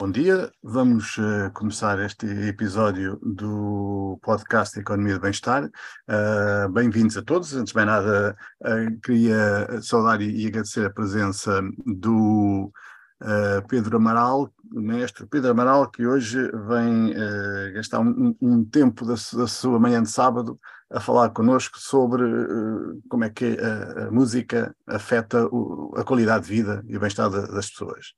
Bom dia, vamos uh, começar este episódio do podcast Economia do Bem-Estar. Uh, Bem-vindos a todos. Antes de mais nada, uh, queria saudar e, e, agradecer a presença do Pedro Amaral, o mestre Pedro Amaral, que hoje vem gastar um, um tempo da, da, sua manhã de sábado a falar connosco sobre como é que a, a música afeta o, a qualidade de vida e o bem-estar das pessoas.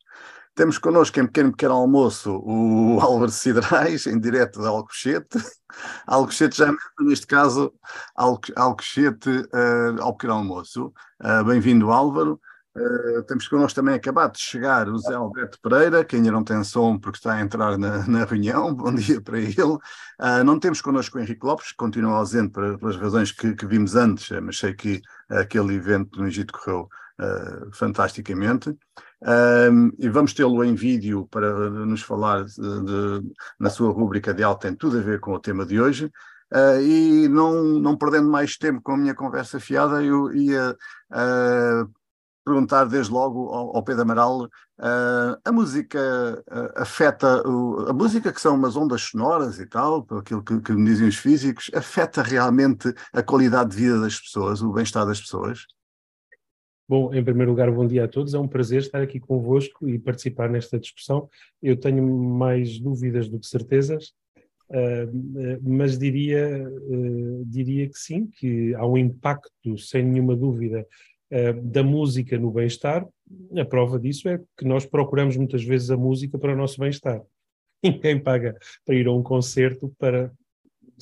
Temos connosco em pequeno pequeno almoço o Álvaro Cidrais, em direto de Alcochete. Alcochete já neste caso, Alcochete uh, ao pequeno almoço. Uh, Bem-vindo, Álvaro. Uh, temos connosco também acabado de chegar o Zé Alberto Pereira, que ainda não tem som porque está a entrar na, na reunião. Bom dia para ele. Uh, não temos connosco o Henrique Lopes, que continua ausente pelas razões que, que, vimos antes, mas sei que aquele evento no Egito correu fantasticamente. Um, e vamos tê-lo em vídeo para nos falar de, de, na sua rúbrica de alta, tem tudo a ver com o tema de hoje. Uh, e não, não perdendo mais tempo com a minha conversa fiada, eu ia uh, perguntar desde logo ao, ao Pedro Amaral, uh, a música afeta, o, a música que são umas ondas sonoras e tal, aquilo que, que me dizem os físicos, afeta realmente a qualidade de vida das pessoas, o bem-estar das pessoas? Bom, em primeiro lugar, bom dia a todos. É um prazer estar aqui convosco e participar nesta discussão. Eu tenho mais dúvidas do que certezas, uh, mas diria, uh, diria que sim, que há um impacto, sem nenhuma dúvida, da música no bem-estar. A prova disso é que nós procuramos muitas vezes a música para o nosso bem-estar. Ninguém paga para ir a um concerto para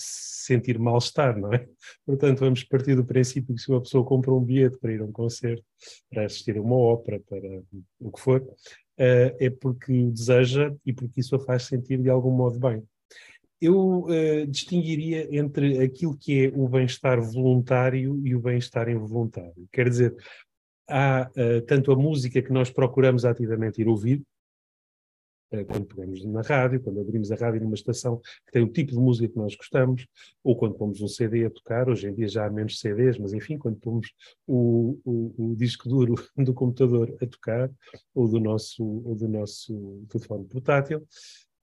sentir mal-estar, não é? Portanto, vamos partir do princípio que se uma pessoa compra um bilhete para ir a um concerto, para assistir a uma ópera, para o que for, uh, é porque o deseja e porque isso a faz sentir de algum modo bem. Eu uh, distinguiria entre aquilo que é o bem-estar voluntário e o bem-estar involuntário. Quer dizer, há uh, tanto a música que nós procuramos ativamente ir ouvir, eh, quando pegamos na rádio, quando abrimos a rádio numa estação que tem o tipo de música que nós gostamos, ou quando pomos um CD a tocar, hoje em dia já há menos CDs, mas enfim, quando pomos o, o, o disco duro do computador a tocar, ou do nosso, ou do nosso telefone portátil,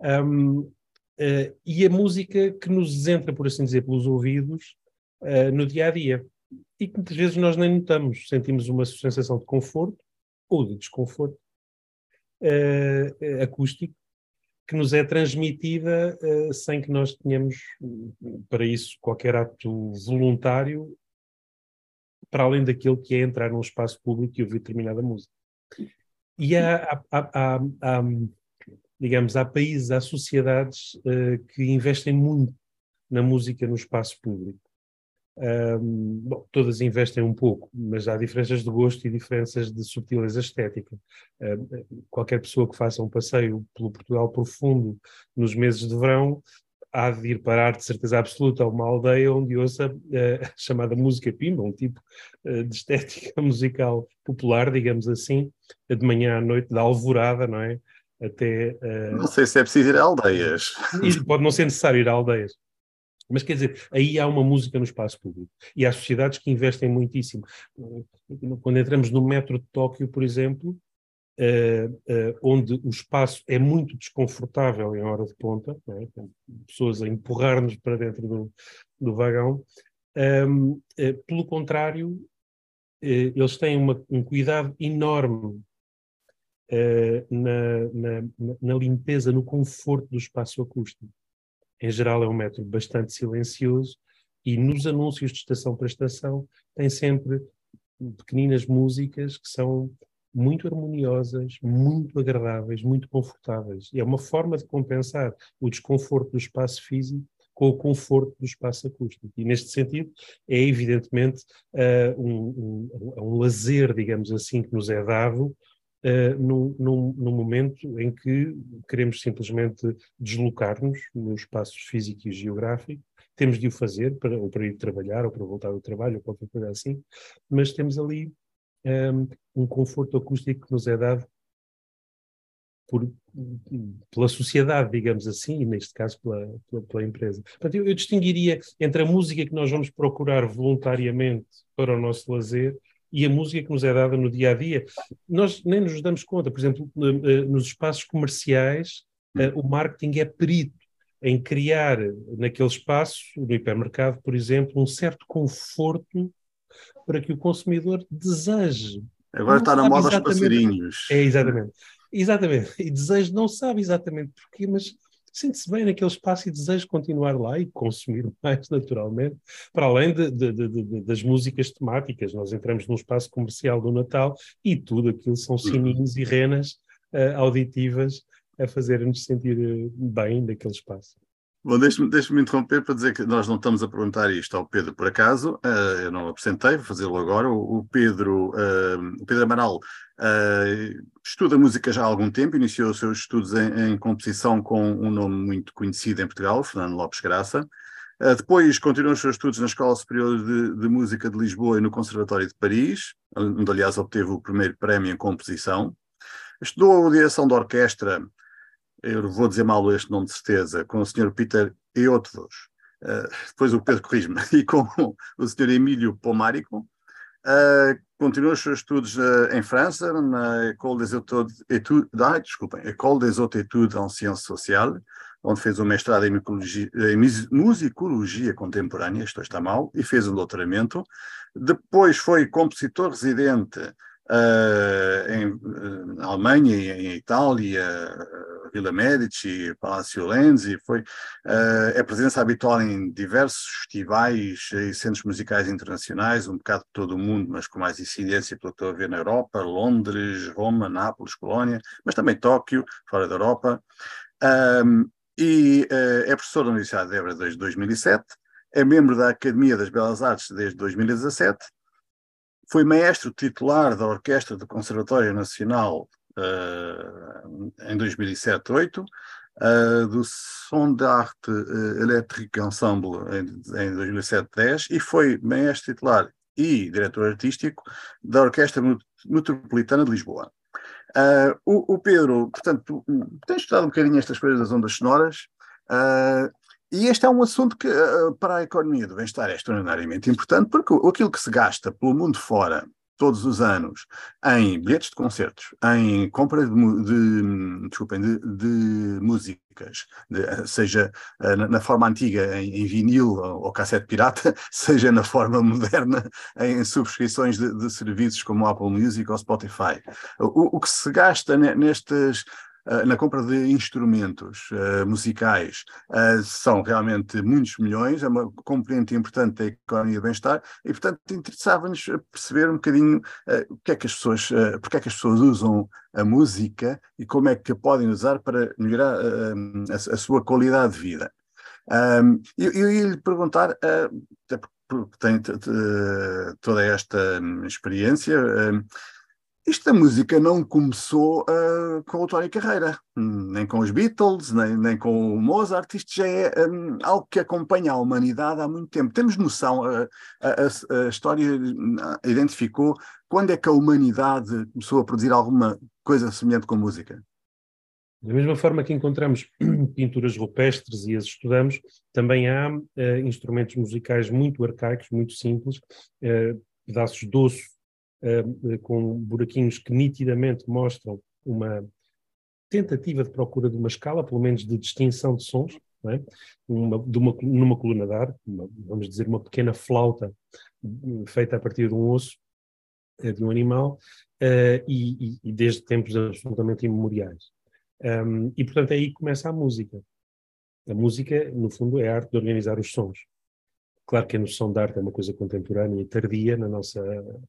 um, uh, eh, e a música que nos entra, por assim dizer, pelos ouvidos uh, no dia a dia, e que muitas vezes nós nem notamos, sentimos uma sensação de conforto ou de desconforto uh, acústico que nos é transmitida uh, sem que nós tenhamos para isso qualquer ato voluntário para além daquele que é entrar num espaço público e ouvir determinada música. E há, há, há, há digamos, há países, há sociedades uh, que investem muito na música no espaço público. Um, bom, todas investem um pouco, mas há diferenças de gosto e diferenças de subtileza estética. Um, qualquer pessoa que faça um passeio pelo Portugal profundo nos meses de verão há de ir parar de certeza absoluta a uma aldeia onde ouça uh, a chamada música pimba, um tipo uh, de estética musical popular, digamos assim, de manhã à noite, da alvorada, não é? Até, uh... Não sei se é preciso ir a aldeias. pode não ser necessário ir a aldeias mas quer dizer, aí há uma música no espaço público. E há sociedades que investem muitíssimo. Quando entramos no metro de Tóquio, por exemplo, uh, uh, onde o espaço é muito desconfortável em hora de ponta, é? pessoas a empurrar-nos para dentro do, do vagão, um, ehm, uh, eh, pelo contrário, eles têm uma, um cuidado enorme na, na, na limpeza, no conforto do espaço acústico em geral é um método bastante silencioso e nos anúncios de estação para estação tem sempre pequeninas músicas que são muito harmoniosas, muito agradáveis, muito confortáveis. E é uma forma de compensar o desconforto do espaço físico com o conforto do espaço acústico. E neste sentido, é evidentemente uh, um, um, um, lazer, digamos assim, que nos é dado uh, num, num, momento em que queremos simplesmente deslocar-nos no espaço físico e geográfico, temos de o fazer para, ou para ir trabalhar ou para voltar ao trabalho ou qualquer coisa assim, mas temos ali um, ehm, um conforto acústico que nos é dado por, pela sociedade, digamos assim, e neste caso pela, pela, pela empresa. Portanto, eu, eu, distinguiria entre a música que nós vamos procurar voluntariamente para o nosso lazer e a música que nos é dada no dia a dia. Nós nem nos damos conta, por exemplo, eh, nos espaços comerciais, uh, o marketing é perito em criar naquele espaço, no hipermercado, por exemplo, um certo conforto para que o consumidor deseje. Agora está na moda os passarinhos. É, exatamente. Exatamente. E desejo, não sabe exatamente porquê, mas sente-se bem naquele espaço e deseja continuar lá e consumir mais naturalmente, para além de, de, de, das músicas temáticas. Nós entramos num espaço comercial do Natal e tudo aquilo são uhum. sininhos e renas uh, auditivas a fazer-nos sentir eh, bem naquele espaço. Bom, deixe-me deixe interromper para dizer que nós não estamos a perguntar isto ao Pedro por acaso, uh, eu não apresentei, vou fazê-lo agora. O, o Pedro, uh, o Pedro Amaral uh, estuda música já há algum tempo, iniciou os seus estudos em, em composição com um nome muito conhecido em Portugal, Fernando Lopes Graça. depois continuou os seus estudos na Escola Superior de, de, Música de Lisboa e no Conservatório de Paris, onde aliás obteve o primeiro prémio em composição. Estudou a direção da orquestra eu vou dizer mal este nome de certeza, com o Sr. Peter Eotros, uh, depois o Pedro corrige-me, e com o Sr. Emílio Pomárico. Uh, continuou os seus estudos uh, em França, na École des Hautes Études, ah, desculpem, École des Hautes Études en Sciences Sociales, onde fez um mestrado em, em musicologia contemporânea, isto está mal, e fez um doutoramento. Depois foi compositor residente uh, em, na Alemanha, em Itália, Vila Medici, Palácio Lenzi, foi, é presença habitual em diversos festivais e centros musicais internacionais, um bocado de todo o mundo, mas com mais incidência, pelo que estou a ver, na Europa, Londres, Roma, Nápoles, Colónia, mas também Tóquio, fora da Europa. Um, e é professor da Universidade de Évora desde 2007, é membro da Academia das Belas Artes desde 2017, foi maestro titular da Orquestra do Conservatório Nacional uh, em 2007-8, uh, do Som d'Arte uh, Electric Ensemble em, em 2007-10 e foi maestro titular e diretor artístico da Orquestra Metropolitana de Lisboa. Uh, o, o, Pedro, portanto, tem estudado um bocadinho estas coisas das ondas sonoras, uh, e este é um assunto que, uh, para a economia do bem-estar, é extraordinariamente importante, porque aquilo que se gasta pelo mundo fora todos os anos em bilhetes de concertos, em compra de, de desculpem, de, de músicas, de, seja uh, na, na, forma antiga em, em, vinil ou, cassete pirata, seja na forma moderna em subscrições de, serviços como Apple Music ou Spotify. O, o que se gasta nestes eh, na compra de instrumentos uh, musicais uh, são realmente muitos milhões, é uma componente importante da economia do bem-estar e, portanto, interessava-nos perceber um bocadinho uh, o que é que as pessoas, uh, porque é que as pessoas usam a música e como é que a podem usar para melhorar a, a, sua qualidade de vida. Um, eu, eu ia lhe perguntar, porque tem toda esta experiência, hum, isto da música não começou uh, com o Tony Carreira, nem com os Beatles, nem, nem com o Mozart, isto já é um, algo que acompanha a humanidade há muito tempo. Temos noção, uh, a, a, história identificou quando é que a humanidade começou a produzir alguma coisa semelhante com música? Da mesma forma que encontramos pinturas rupestres e as estudamos, também há uh, instrumentos musicais muito arcaicos, muito simples, pedaços de osso com buraquinhos que nitidamente mostram uma tentativa de procura de uma escala, pelo menos de distinção de sons, é? uma, de uma, numa coluna de ar, uma, vamos dizer, uma pequena flauta feita a partir de um osso uh, de um animal, uh, e, e, desde tempos absolutamente imemoriais. Um, e, portanto, aí começa a música. A música, no fundo, é a arte de organizar os sons. Claro que a noção de arte é uma coisa contemporânea e tardia na nossa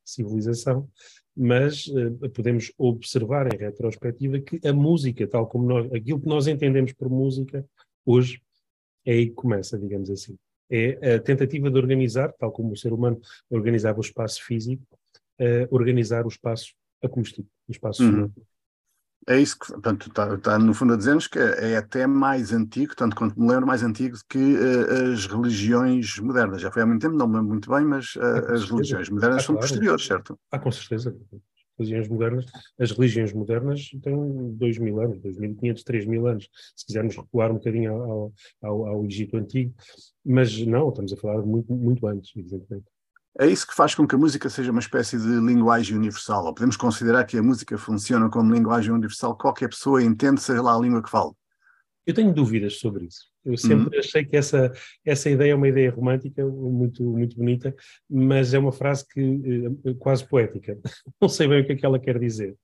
civilização, mas uh, podemos observar em retrospectiva que a música, tal como nós, aquilo que nós entendemos por música, hoje é aí que começa, digamos assim. É a tentativa de organizar, tal como o ser humano organizava o espaço físico, uh, organizar o espaço acústico, o espaço uhum. É isso que, portanto, está, está no fundo a dizer-nos que é até mais antigo, tanto quanto me lembro, mais antigo que uh, as religiões modernas. Já foi há muito tempo, não me lembro muito bem, mas uh, as religiões modernas ah, são claro. posteriores, certo? Ah, com certeza. As religiões modernas, as religiões modernas têm 2 mil anos, 2.500, 3 mil anos, se quisermos recuar um bocadinho ao, ao, ao Egito Antigo, mas não, estamos a falar de muito, muito antes, evidentemente. É isso que faz com que a música seja uma espécie de linguagem universal. Ou podemos considerar que a música funciona como linguagem universal, qualquer pessoa entende, seja lá a língua que fale. Eu tenho dúvidas sobre isso. Eu sempre uhum. achei que essa, essa ideia é uma ideia romântica, muito, muito bonita, mas é uma frase que uh, quase poética. Não sei bem o que é que ela quer dizer.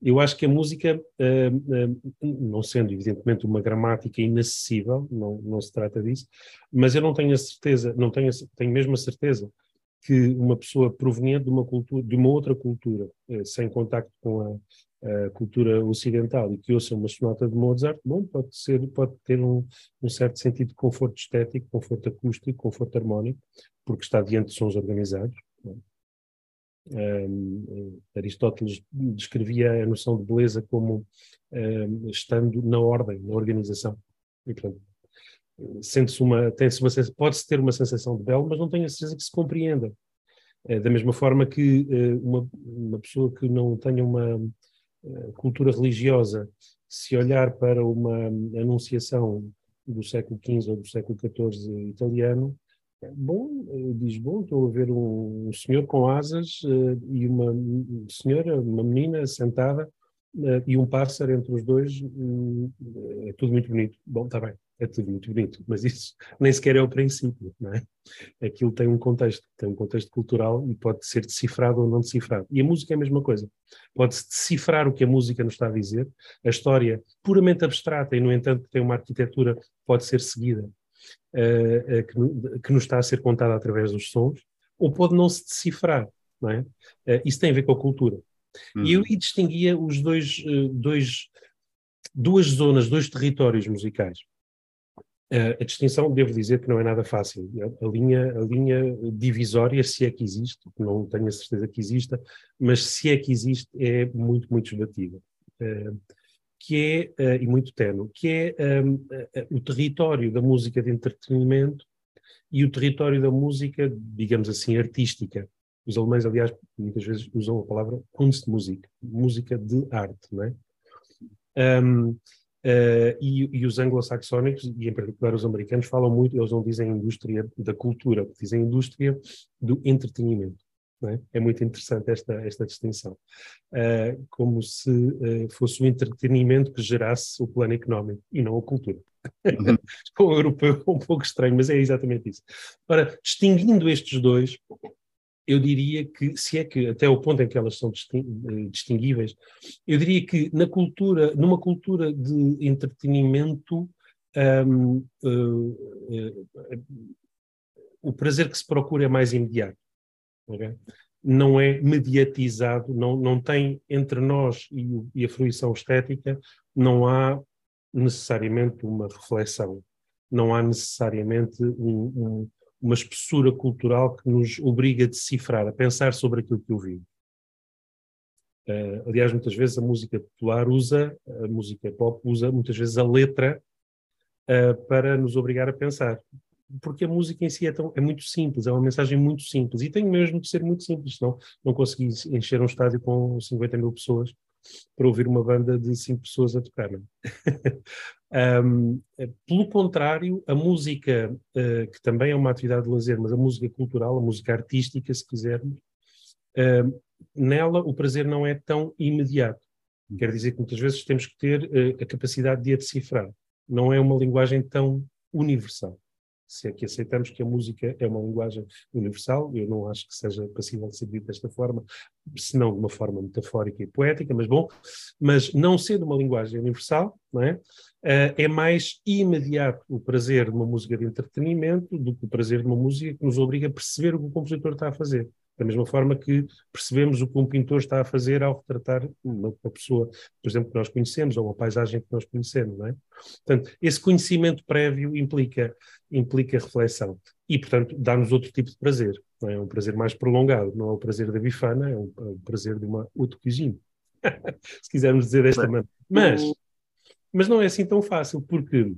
Eu acho que a música, uh, uh, não sendo evidentemente uma gramática inacessível, não, não se trata disso, mas eu não tenho a certeza, não tenho, tenho mesmo a certeza que uma pessoa proveniente de uma cultura, de uma outra cultura, sem contacto com a, a cultura ocidental e que ouça uma sonata de Mozart, bom, pode ser, pode ter um, um, certo sentido de conforto estético, conforto acústico, conforto harmónico, porque está diante de sons organizados. Um, Aristóteles descrevia a noção de beleza como um, estando na ordem, na organização. E, portanto, sente-se uma, tem-se uma, pode-se ter uma sensação de belo, mas não tenho a certeza que se compreenda. É, da mesma forma que uh, uma, uma pessoa que não tenha uma eh, cultura religiosa, se olhar para uma anunciação do século XV ou do século XIV italiano, bom, eh, diz, bom, estou a ver um, senhor com asas e uma senhora, uma menina sentada e um pássaro entre os dois, uh, é tudo muito bonito. Bom, está bem é tudo muito bonito, mas isso nem sequer é o princípio, não é? Aquilo tem um contexto, tem um contexto cultural e pode ser decifrado ou não decifrado. E a música é a mesma coisa. Pode-se decifrar o que a música nos está a dizer, a história puramente abstrata e, no entanto, tem uma arquitetura pode ser seguida, uh, uh, que, que, nos está a ser contada através dos sons, ou pode não se decifrar, não é? Uh, isso tem a ver com a cultura. Uhum. E eu aí distinguia os dois, dois, duas zonas, dois territórios musicais. Uh, a distinção, devo dizer que não é nada fácil. A, linha, a linha divisória, se é que existe, não tenho a certeza que exista, mas se é que existe, é muito, muito esbatida. Uh, que é, uh, e muito tenue, que é um, o território da música de entretenimento e o território da música, digamos assim, artística. Os alemães, aliás, muitas vezes usam a palavra Kunstmusik, música de arte, não é? Um, Uh, e, e, os anglo-saxónicos, e em particular os americanos, falam muito, eles não dizem indústria da cultura, dizem indústria do entretenimento. É? é? muito interessante esta, esta distinção. Uh, como se uh, fosse o entretenimento que gerasse o plano económico e não a cultura. Uhum. o europeu é um pouco estranho, mas é exatamente isso. Ora, distinguindo estes dois, eu diria que, se é que até o ponto em que elas são eh, distinguíveis, eu diria que na cultura, numa cultura de entretenimento, um, uh, uh, uh, o prazer que se procura é mais imediato. Okay? Não é mediatizado, não, não tem entre nós e, e a fruição estética, não há necessariamente uma reflexão, não há necessariamente um, um uma espessura cultural que nos obriga a decifrar, a pensar sobre aquilo que ouvimos. Uh, aliás, muitas vezes a música popular usa, a música pop usa muitas vezes a letra uh, para nos obrigar a pensar. Porque a música em si é, tão, é, muito simples, é uma mensagem muito simples. E tem mesmo de ser muito simples, senão não consegui encher um estádio com 50 mil pessoas para ouvir uma banda de cinco pessoas a tocar. um, é? pelo contrário, a música, uh, que também é uma atividade de lazer, mas a música cultural, a música artística, se quisermos, uh, nela o prazer não é tão imediato. Quer dizer que muitas vezes temos que ter uh, a capacidade de a decifrar. Não é uma linguagem tão universal se é que aceitamos que a música é uma linguagem universal, eu não acho que seja passível de ser dito desta forma, senão de uma forma metafórica e poética, mas bom, mas não sendo uma linguagem universal, não é? Uh, é mais imediato o prazer de uma música de entretenimento do que o prazer de uma música que nos obriga a perceber o que o compositor está a fazer. Da mesma forma que percebemos o que um pintor está a fazer ao retratar uma, pessoa, por exemplo, que nós conhecemos, ou uma paisagem que nós conhecemos, não é? Portanto, esse conhecimento prévio implica, implica reflexão. E, portanto, dá-nos outro tipo de prazer. Não é? é um prazer mais prolongado. Não é o prazer da bifana, é um, é um prazer de uma haute cuisine. Se quisermos dizer desta maneira. Mas, mas não é assim tão fácil, porque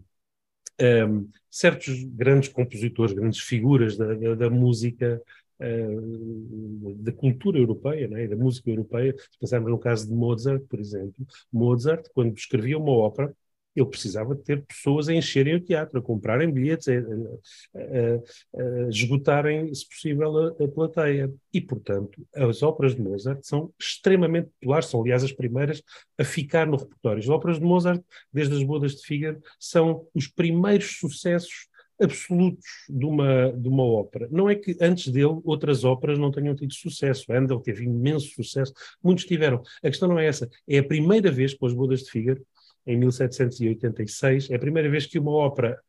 um, certos grandes compositores, grandes figuras da, da, da música uh, da cultura europeia, né, da música europeia. Se pensarmos no caso de Mozart, por exemplo, Mozart, quando escrevia uma ópera, ele precisava de ter pessoas a encherem o teatro, a comprarem bilhetes, a, a, a, a esgotarem, se possível, a, plateia. E, portanto, as óperas de Mozart são extremamente populares, são, aliás, as primeiras a ficar no repertório. As óperas de Mozart, desde as Bodas de Fígaro, são os primeiros sucessos absolutos de uma, de uma ópera. Não é que antes dele outras óperas não tenham tido sucesso. Handel teve imenso sucesso, muitos tiveram. A questão não é essa. É a primeira vez, com as Bodas de Fígaro, em 1786, é a primeira vez que uma ópera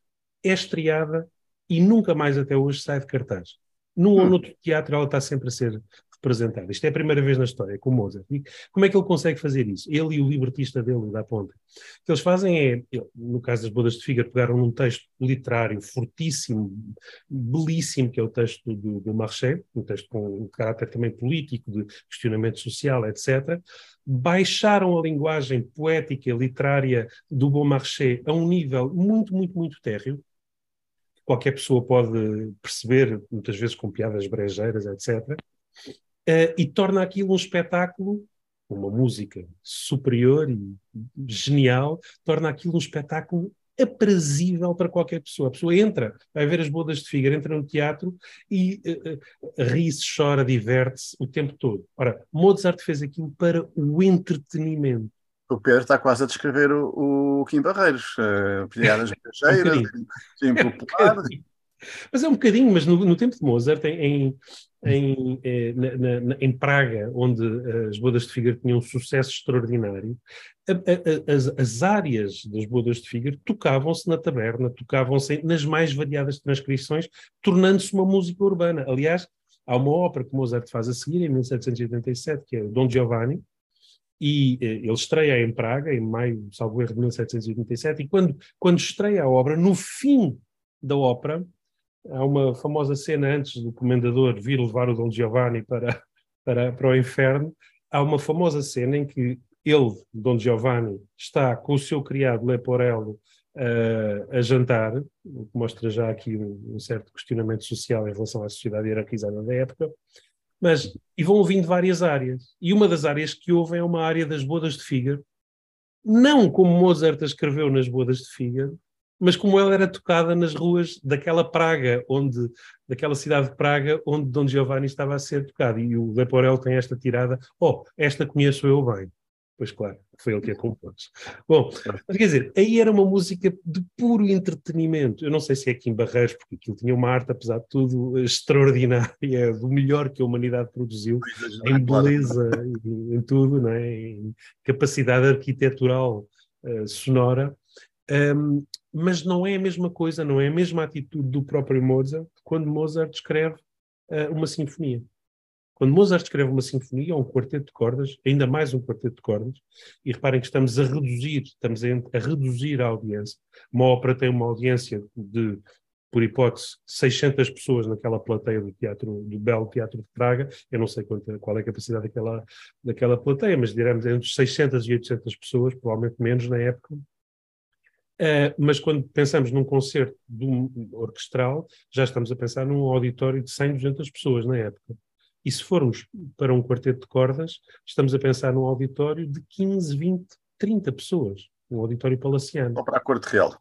é estreada e nunca mais até hoje sai de cartaz. Num ou hum. noutro teatro ela está sempre a ser representada. Isto é a primeira vez na história com Mozart. E como é que ele consegue fazer isso? Ele e o libretista dele, da Ponte. O que eles fazem é, no caso das Bodas de Fígaro, pegaram num texto literário fortíssimo, belíssimo, que é o texto do, do Marché, um texto com um caráter também político, de questionamento social, etc. Baixaram a linguagem poética, literária do Beaumarchais a um nível muito, muito, muito térreo, qualquer pessoa pode perceber, muitas vezes com piadas brejeiras, etc uh, e torna aquilo um espetáculo, uma música superior e genial, torna aquilo um espetáculo aprazível para qualquer pessoa. A pessoa entra, vai ver as bodas de Fígaro, entra no teatro e uh, uh, ri-se, chora, diverte-se o tempo todo. Ora, Mozart fez aquilo para o entretenimento. O Pedro está quase a descrever o, o Kim Barreiros, uh, piadas brasileiras, um popular. Mas é um bocadinho, mas no, no tempo de Mozart, em, em, eh, na, na, em Praga, onde eh, as bodas de Fígaro tinham um sucesso extraordinário, a, a, as, as, áreas das bodas de Fígaro tocavam-se na taberna, tocavam-se nas mais variadas transcrições, tornando-se uma música urbana. Aliás, há uma ópera que Mozart faz a seguir, em 1787, que é o Don Giovanni, e eh, ele estreia em Praga, em maio, salvo erro, de 1787, e quando, quando estreia a obra, no fim da ópera, há uma famosa cena antes do comendador vir levar o Dom Giovanni para, para, para o inferno. Há uma famosa cena em que ele, Dom Giovanni, está com o seu criado Leporello uh, a jantar, o que mostra já aqui um, um, certo questionamento social em relação à sociedade hierarquizada da época, mas, e vão ouvindo várias áreas. E uma das áreas que ouvem é uma área das bodas de Fígaro, não como Mozart a escreveu nas bodas de Fígaro, mas como ela era tocada nas ruas daquela Praga, onde, daquela cidade de Praga, onde Dom Giovanni estava a ser tocado. E o Leporel tem esta tirada, oh, esta conheço eu bem. Pois claro, foi ele que a compôs. Bom, mas quer dizer, aí era uma música de puro entretenimento. Eu não sei se é aqui em Barreiros, porque aquilo tinha uma arte, apesar de tudo, extraordinária, do melhor que a humanidade produziu, em beleza, em, em tudo, não é? em capacidade arquitetural uh, sonora. Um, mas não é a mesma coisa, não é a mesma atitude do próprio Mozart quando Mozart escreve uh, uma sinfonia. Quando Mozart escreve uma sinfonia ou um quarteto de cordas, ainda mais um quarteto de cordas, e reparem que estamos a reduzir, estamos a, a reduzir a audiência. Uma ópera tem uma audiência de, por hipótese, 600 pessoas naquela plateia do teatro, do belo Teatro de Praga. Eu não sei quanto, qual é a capacidade daquela, daquela plateia, mas diremos entre 600 e 800 pessoas, provavelmente menos na época, Uh, mas quando pensamos num concerto um orquestral, já estamos a pensar num auditório de 100, 200 pessoas na época. E se formos para um quarteto de cordas, estamos a pensar num auditório de 15, 20, 30 pessoas, um auditório palaciano. Ou para a corte real.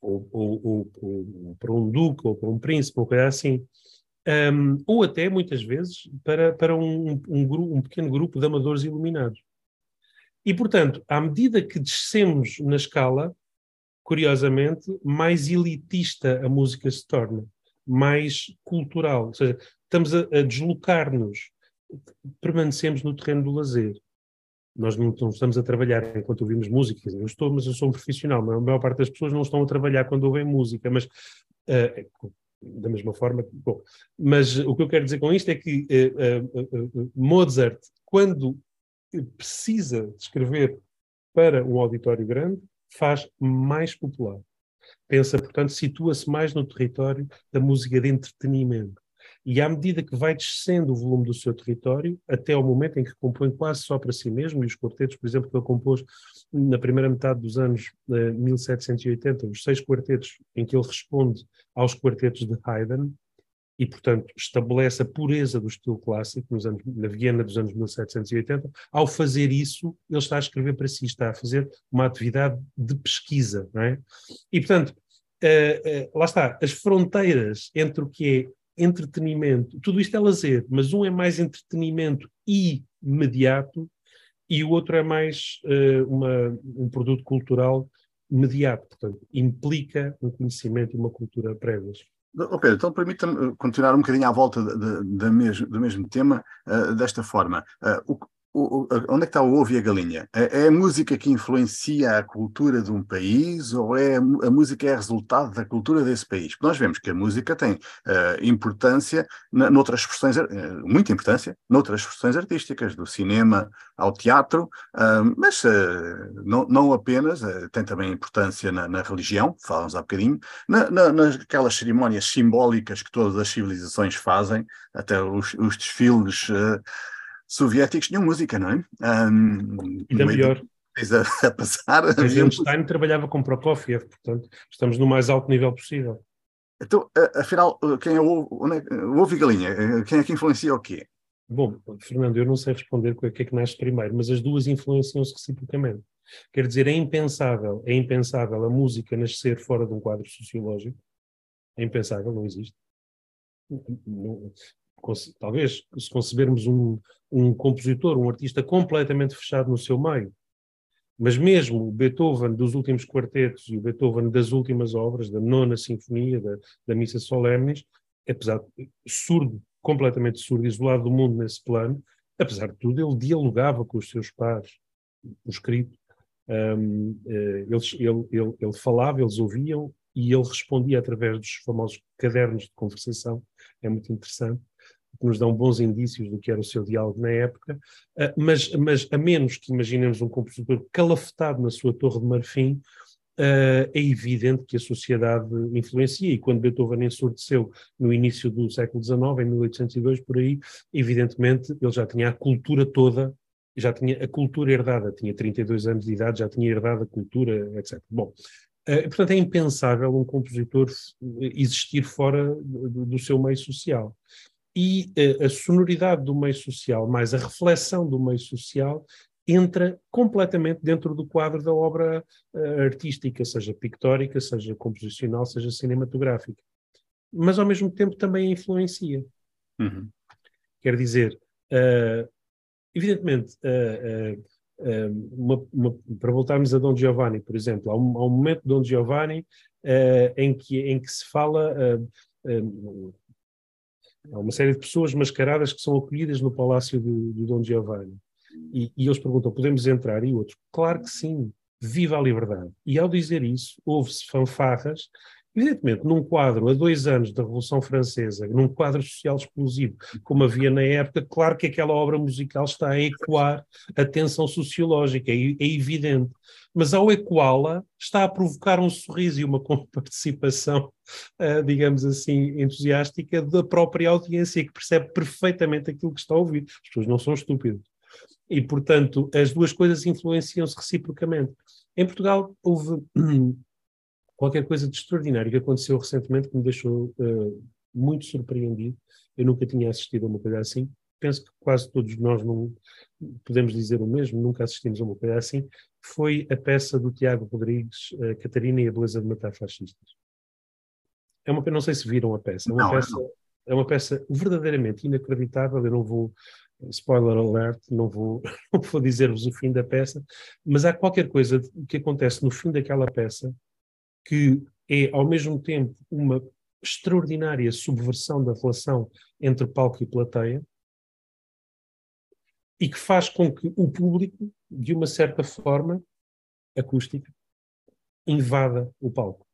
Ou, ou, ou, ou, para um duque, ou para um príncipe, ou coisa assim. Um, ou até, muitas vezes, para, para um, um, um pequeno grupo de amadores iluminados. E, portanto, à medida que descemos na escala, curiosamente, mais elitista a música se torna, mais cultural. Ou seja, estamos a, a deslocar-nos, permanecemos no terreno do lazer. Nós não, estamos a trabalhar enquanto ouvimos música. Eu estou, mas eu sou um profissional. A maior parte das pessoas não estão a trabalhar quando ouvem música, mas uh, da mesma forma. Bom, mas o que eu quero dizer com isto é que uh, uh, Mozart, quando precisa de escrever para um auditório grande, faz mais popular. Pensa, portanto, situa-se mais no território da música de entretenimento. E à medida que vai descendo o volume do seu território, até ao momento em que compõe quase só para si mesmo, e os quartetos, por exemplo, que ele compôs na primeira metade dos anos eh, 1780, os seis quartetos em que ele responde aos quartetos de Haydn, e, portanto, estabelece a pureza do estilo clássico nos anos, na Viena dos anos 1780. Ao fazer isso, ele está a escrever para si, está a fazer uma atividade de pesquisa, não é? E, portanto, uh, uh, lá está, as fronteiras entre o que é entretenimento, tudo isto é lazer, mas um é mais entretenimento imediato e o outro é mais uh, uma, um produto cultural imediato, portanto, implica um conhecimento e uma cultura prévias. Oh Pedro, então permita-me continuar um bocadinho à volta de, de, de mesmo, do mesmo tema, uh, desta forma. Uh, onde é que está o ovo e a galinha? É, é, a música que influencia a cultura de um país ou é a, música é resultado da cultura desse país? Nós vemos que a música tem uh, importância na, noutras expressões, uh, muita importância, noutras expressões artísticas, do cinema ao teatro, uh, mas não, não, apenas, tem também importância na, na religião, falamos há bocadinho, na, na, naquelas cerimónias simbólicas que todas as civilizações fazem, até os, os desfiles soviéticos tinham música, não é? Um, Ainda melhor. A, a passar. Eisenstein trabalhava com Prokofiev, portanto, estamos no mais alto nível possível. Então, afinal, quem é o, o ovo e galinha? Quem é que influencia o quê? Bom, Fernando, eu não sei responder o que é que nasce primeiro, mas as duas influenciam-se reciprocamente. Quer dizer, é impensável, é impensável a música nascer fora de um quadro sociológico. É impensável, não existe. Talvez, se concebermos um, um compositor, um artista completamente fechado no seu meio, mas mesmo o Beethoven dos últimos quartetos e o Beethoven das últimas obras, da nona sinfonia, da, da Missa Solemnis, apesar de surdo, completamente surdo, isolado do mundo nesse plano, apesar de tudo, ele dialogava com os seus pares, por escrito. Um, eh, eles, ele, ele, ele falava, eles ouviam e ele respondia através dos famosos cadernos de conversação. É muito interessante que nos dão bons indícios do que era o seu diálogo na época, ah, mas, mas a menos que imaginemos um compositor calafetado na sua torre de marfim, Uh, é evidente que a sociedade influencia, e quando Beethoven ensurdeceu no início do século XIX, em 1802, por aí, evidentemente ele já tinha a cultura toda, já tinha a cultura herdada, tinha 32 anos de idade, já tinha herdado a cultura, etc. Bom, uh, portanto é impensável um compositor existir fora do, do seu meio social e uh, a sonoridade do meio social, mais a reflexão do meio social, entra completamente dentro do quadro da obra uh, artística, seja pictórica, seja composicional, seja cinematográfica. Mas ao mesmo tempo também influencia. Uhum. Quer dizer, uh, evidentemente, uma, uma, para voltarmos a Dom Giovanni, por exemplo, há um, há um momento de Dom Giovanni em, que, em que se fala Há uma série de pessoas mascaradas que são acolhidas no palácio do, do Dom Giovanni. E, e, eles perguntam: podemos entrar? E outro, claro que sim, viva a liberdade. E ao dizer isso, houve-se fanfarras Evidentemente, num quadro a dois anos da Revolução Francesa, num quadro social explosivo, como havia na época, claro que aquela obra musical está a ecoar a tensão sociológica, é, é evidente. Mas ao ecoá-la, está a provocar um sorriso e uma participação, uh, digamos assim, entusiástica da própria audiência, que percebe perfeitamente aquilo que está a ouvir. As pessoas não são estúpidas. E, portanto, as duas coisas influenciam-se reciprocamente. Em Portugal houve qualquer coisa de extraordinário que aconteceu recentemente que me deixou uh, muito surpreendido. Eu nunca tinha assistido a uma coisa assim. Penso que quase todos nós não podemos dizer o mesmo, nunca assistimos a uma coisa assim. Foi a peça do Tiago Rodrigues, uh, Catarina e a Beleza de Matar Fascistas. É uma, não sei se viram a peça. É uma, não, peça, não. É uma peça verdadeiramente inacreditável. Eu não vou spoiler alert, não vou, não vou dizer-vos o fim da peça, mas há qualquer coisa que acontece no fim daquela peça que é, ao mesmo tempo, uma extraordinária subversão da relação entre palco e plateia e que faz com que o público, de uma certa forma acústica, invada o palco.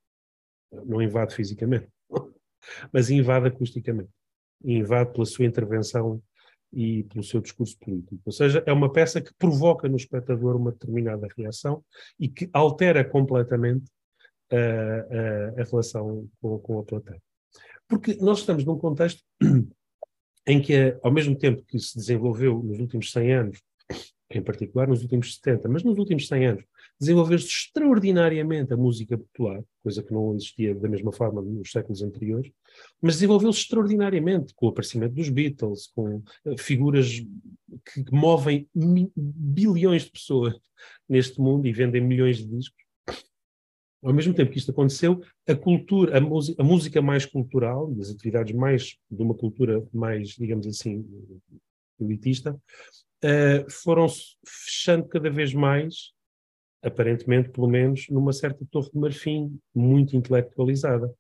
Não invade fisicamente, mas invade acusticamente. invade pela sua intervenção e pelo seu discurso político. Ou seja, é uma peça que provoca no espectador uma determinada reação e que altera completamente a, a, a relação com, com, a plateia. Porque nós estamos num contexto em que, ao mesmo tempo que se desenvolveu nos últimos 100 anos, em particular nos últimos 70, mas nos últimos 100 anos, desenvolveu-se extraordinariamente a música popular, coisa que não existia da mesma forma nos séculos anteriores, mas desenvolveu-se extraordinariamente com o aparecimento dos Beatles, com eh, figuras que movem bilhões de pessoas neste mundo e vendem milhões de discos. Ao mesmo tempo que isto aconteceu, a cultura, a, a música mais cultural, as atividades mais de uma cultura mais, digamos assim, elitista, uh, foram fechando cada vez mais, aparentemente, pelo menos, numa certa torre de marfim muito intelectualizada.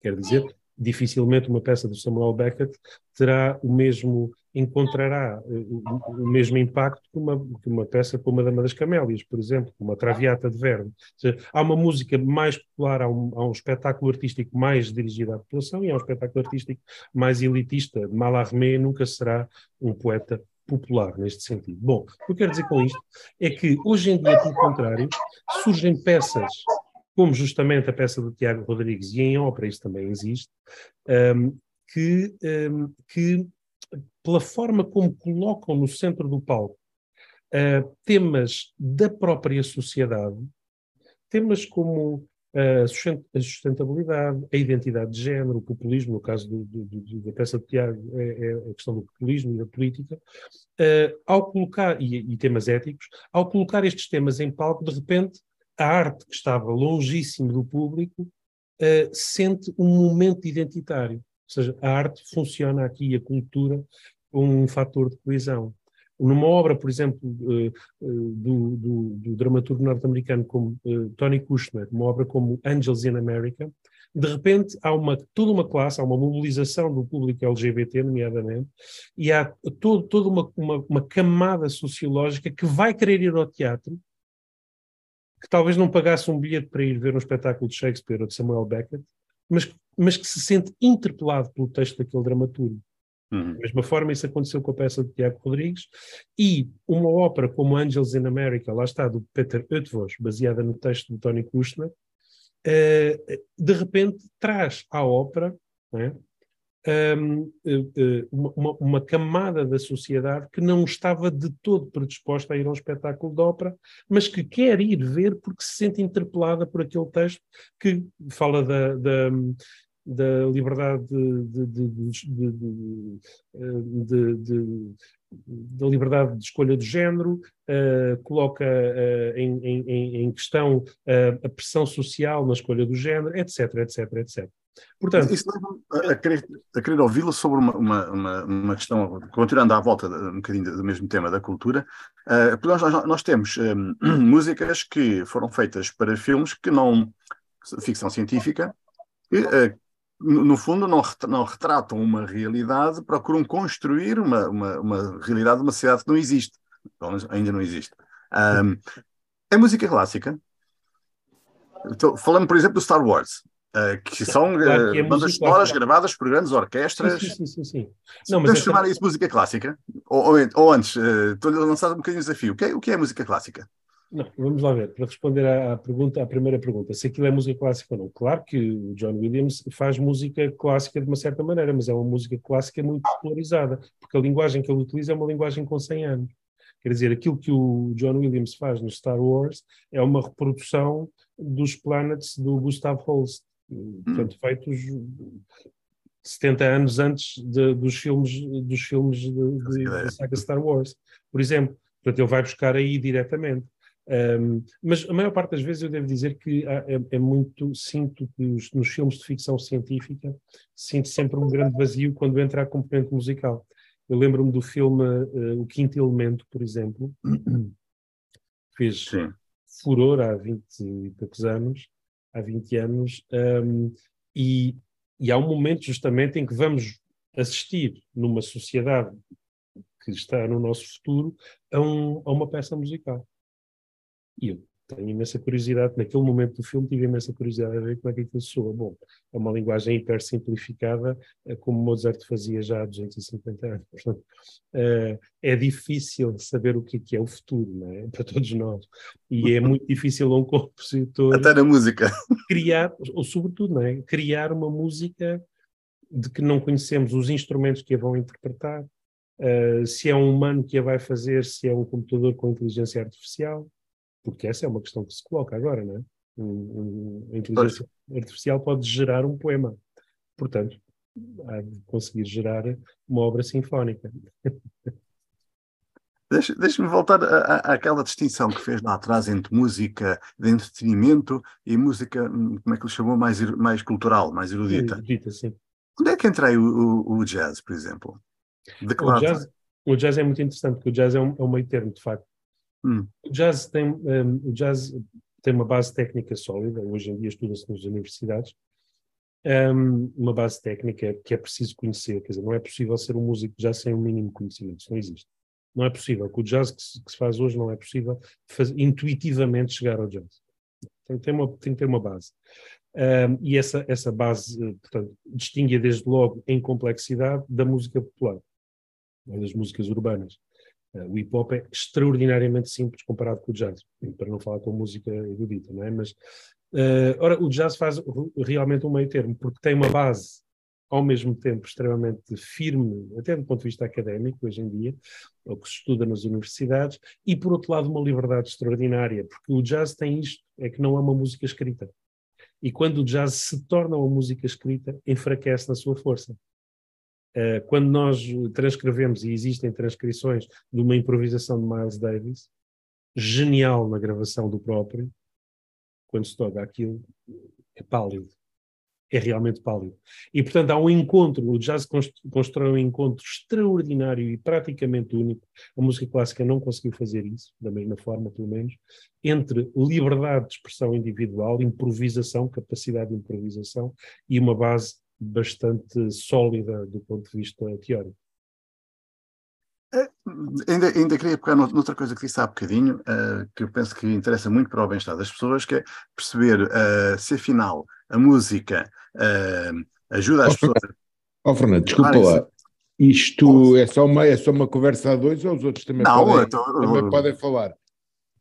Quer dizer, dificilmente uma peça do Samuel Beckett terá o mesmo encontrará eh, o, mesmo impacto que uma, que uma peça como a Dama das Camélias, por exemplo, uma Traviata de Verdi. Há uma música mais popular, há um, há um, espetáculo artístico mais dirigido à população e há um espetáculo artístico mais elitista. Mallarmé nunca será um poeta popular neste sentido. Bom, o que eu quero dizer com isto é que hoje em dia, pelo contrário, surgem peças como justamente a peça do Tiago Rodrigues, e em ópera isso também existe, um, que, um, que, pela forma como colocam no centro do palco uh, temas da própria sociedade, temas como a sustentabilidade, a identidade de género, o populismo, no caso do, do, do, da peça de Tiago, é, é, a questão do populismo e da política, uh, ao colocar, e, e, temas éticos, ao colocar estes temas em palco, de repente a arte que estava longíssimo do público uh, sente um momento identitário. Ou seja, a arte funciona aqui, a cultura, um fator de coesão. Numa obra, por exemplo, uh, uh, do, do, do, dramaturgo norte-americano como Tony Kushner, uma obra como Angels in America, de repente há uma, toda uma classe, há uma mobilização do público LGBT, nomeadamente, e há todo, toda uma, uma, uma camada sociológica que vai querer ir ao teatro que talvez não pagasse um bilhete para ir ver um espetáculo de Shakespeare ou de Samuel Beckett, mas, mas que se sente interpelado pelo texto daquele dramaturgo. Uhum. Da mesma forma, isso aconteceu com a peça de Tiago Rodrigues, e uma ópera como Angels in America, lá está, do Peter Oetvos, baseada no texto de Tony Kushner, uh, de repente traz à ópera é, um, eh, eh, uma, uma, camada da sociedade que não estava de todo predisposta a ir a um espetáculo de ópera, mas que quer ir ver porque se sente interpelada por aquele texto que fala da, da da liberdade de, de, de, da liberdade de escolha de género, uh, coloca uh, em, em, em, questão uh, a pressão social na escolha do género, etc, etc, etc. Portanto, Isso leva a querer, querer ouvi-lo sobre uma, uma, uma, questão, continuando à volta um bocadinho do mesmo tema da cultura, uh, nós, nós, nós, temos um, músicas que foram feitas para filmes que não, ficção científica, que uh, no fundo não, não retratam uma realidade, procuram construir uma, uma, uma realidade de uma sociedade que não existe, pelo menos ainda não existe. Um, é música clássica. Então, falando, por exemplo, do Star Wars. Uh, que são claro que é bandas sonoras gravadas por grandes orquestras. Sim, sim, sim. sim. Não, Podemos chamar isso música clássica? Ou, ou, ou antes, uh, estou-lhe a lançar um bocadinho de desafio. O que, é, o que é música clássica? Não, vamos lá ver, para responder à, pergunta, à primeira pergunta, se aquilo é música clássica ou não. Claro que o John Williams faz música clássica de uma certa maneira, mas é uma música clássica muito popularizada, porque a linguagem que ele utiliza é uma linguagem com 100 anos. Quer dizer, aquilo que o John Williams faz no Star Wars é uma reprodução dos Planets do Gustav Holst, portanto, hum. feitos 70 anos antes de, dos filmes, dos filmes da saga Star Wars, por exemplo. Portanto, ele vai buscar aí diretamente. Um, mas a maior parte das vezes eu devo dizer que é, é muito, sinto que os, nos filmes de ficção científica, sinto sempre um grande vazio quando entra a componente musical. Eu lembro-me do filme uh, O Quinto Elemento, por exemplo, fez Sim. furor há 20 e poucos anos, há 20 anos, um, e, e há um momento justamente em que vamos assistir numa sociedade que está no nosso futuro a, um, a uma peça musical. E eu tenho imensa curiosidade, naquele momento do filme tive imensa curiosidade a ver como é que aquilo soa. Bom, é uma linguagem hiper simplificada, eh, como Mozart fazia já há 250 anos. Portanto, uh, é difícil saber o que é, é o futuro, não é? Para todos nós. E é muito difícil a um compositor... Até na música. Criar, ou sobretudo, não é? Criar uma música de que não conhecemos os instrumentos que a vão interpretar, uh, se é um humano que a vai fazer, se é um computador com inteligência artificial Porque essa é uma questão que se coloca agora, não é? a inteligência pois. artificial pode gerar um poema. Portanto, há de conseguir gerar uma obra sinfónica. Deixa-me deixa voltar àquela distinção que fez lá atrás entre música de entretenimento e música, hum, como é que ele chamou, mais, mais cultural, mais erudita. Erudita, sim. Onde é que entra o, o, o jazz, por exemplo? O, jazz, o jazz é muito interessante, porque o jazz é um, é um meio termo, de facto. Hum. O, jazz tem, um, o jazz tem uma base técnica sólida, hoje em dia estuda-se nas universidades, um, uma base técnica que é preciso conhecer, quer dizer, não é possível ser um músico já sem um mínimo conhecimento, isso não existe. Não é possível. Com o jazz que se, que se faz hoje não é possível intuitivamente chegar ao jazz. Tem, tem, uma, tem que ter uma base. Um, e essa, essa base, portanto, distingue desde logo em complexidade da música popular, das músicas urbanas. O hip hop é extraordinariamente simples comparado com o jazz, para não falar com música erudita, não é? Mas, uh, ora, o jazz faz realmente um meio termo, porque tem uma base ao mesmo tempo extremamente firme, até do ponto de vista académico, hoje em dia, o que se estuda nas universidades, e por outro lado uma liberdade extraordinária, porque o jazz tem isto, é que não é uma música escrita. E quando o jazz se torna uma música escrita, enfraquece na sua força. Uh, quando nós transcrevemos, e existem transcrições de uma improvisação de Miles Davis, genial na gravação do próprio, quando se toca aquilo, é pálido é realmente pálido. E, portanto, há um encontro, o jazz constrói um encontro extraordinário e praticamente único, a música clássica não conseguiu fazer isso, da mesma forma, pelo menos, entre liberdade de expressão individual, improvisação, capacidade de improvisação e uma base bastante sólida do ponto de vista teórico. É, ainda, ainda queria pegar noutra coisa que disse há bocadinho, uh, que eu penso que interessa muito para o bem-estar das pessoas, que é perceber uh, se afinal a música uh, ajuda as oh, pessoas. Ó oh, Fernando, desculpa lá. Isto é só, uma, é só uma conversa a dois ou os outros também, Não, podem, tô, também podem falar?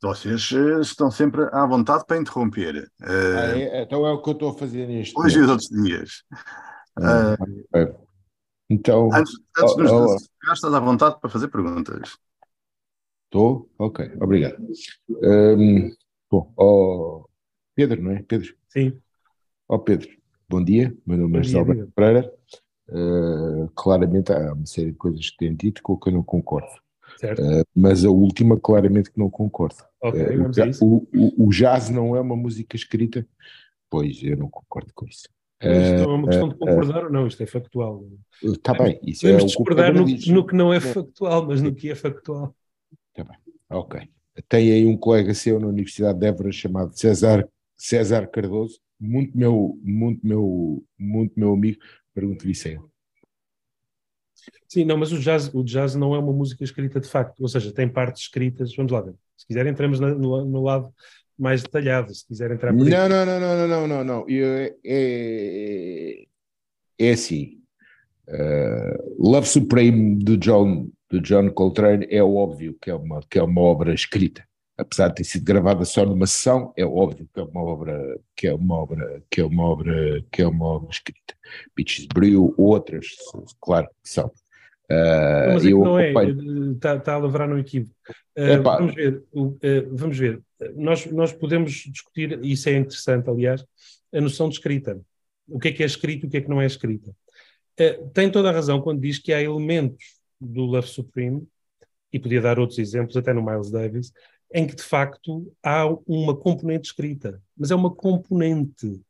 Vocês estão sempre à vontade para interromper. Ah, é? Então é o que eu estou a fazer neste Hoje e os outros dias. Uh, então. Antes, antes de nos oh, estás à vontade para fazer perguntas. Estou? Ok, obrigado. Um, bom, oh, Pedro, não é? Pedro? Sim. Ó oh, Pedro, bom dia. Meu nome é Alberto Pereira. Uh, claramente há uma série de coisas que têm dito com que eu não concordo. Uh, mas a última, claramente que não concordo. Okay, uh, o, o, o, jazz não é uma música escrita, pois eu não concordo com isso. Isto não é uma questão de concordar ou não, isto é factual. Está bem, isso Podemos é discordar no, no, que não é factual, mas no que é factual. Está bem, ok. Tem aí um colega seu na Universidade de Évora chamado César, César Cardoso, muito meu, muito meu, muito meu amigo, pergunto-lhe isso a ele. Sim, não, mas o jazz, o jazz não é uma música escrita de facto, ou seja, tem partes escritas, vamos lá ver. Se quiser entramos no, no lado mais detalhado, se quiser entrar por não, não, não, não, não, não, não, é, é, é assim. Uh, Love Supreme do John, do John Coltrane é óbvio que é uma, que é uma obra escrita. Apesar de ter sido gravada só numa sessão, é óbvio que é uma obra que é uma obra que é uma obra que é uma obra escrita. Beaches Brew, outras, claro que são. Uh, mas é eu não é, está, está a lavrar no equívoco. Uh, vamos ver, uh, vamos ver. Nós, nós podemos discutir, e isso é interessante, aliás, a noção de escrita. O que é que é escrito e o que é que não é escrita. tem toda a razão quando diz que há elementos do Love Supreme, e podia dar outros exemplos, até no Miles Davis, em que de facto há uma componente escrita, mas é uma componente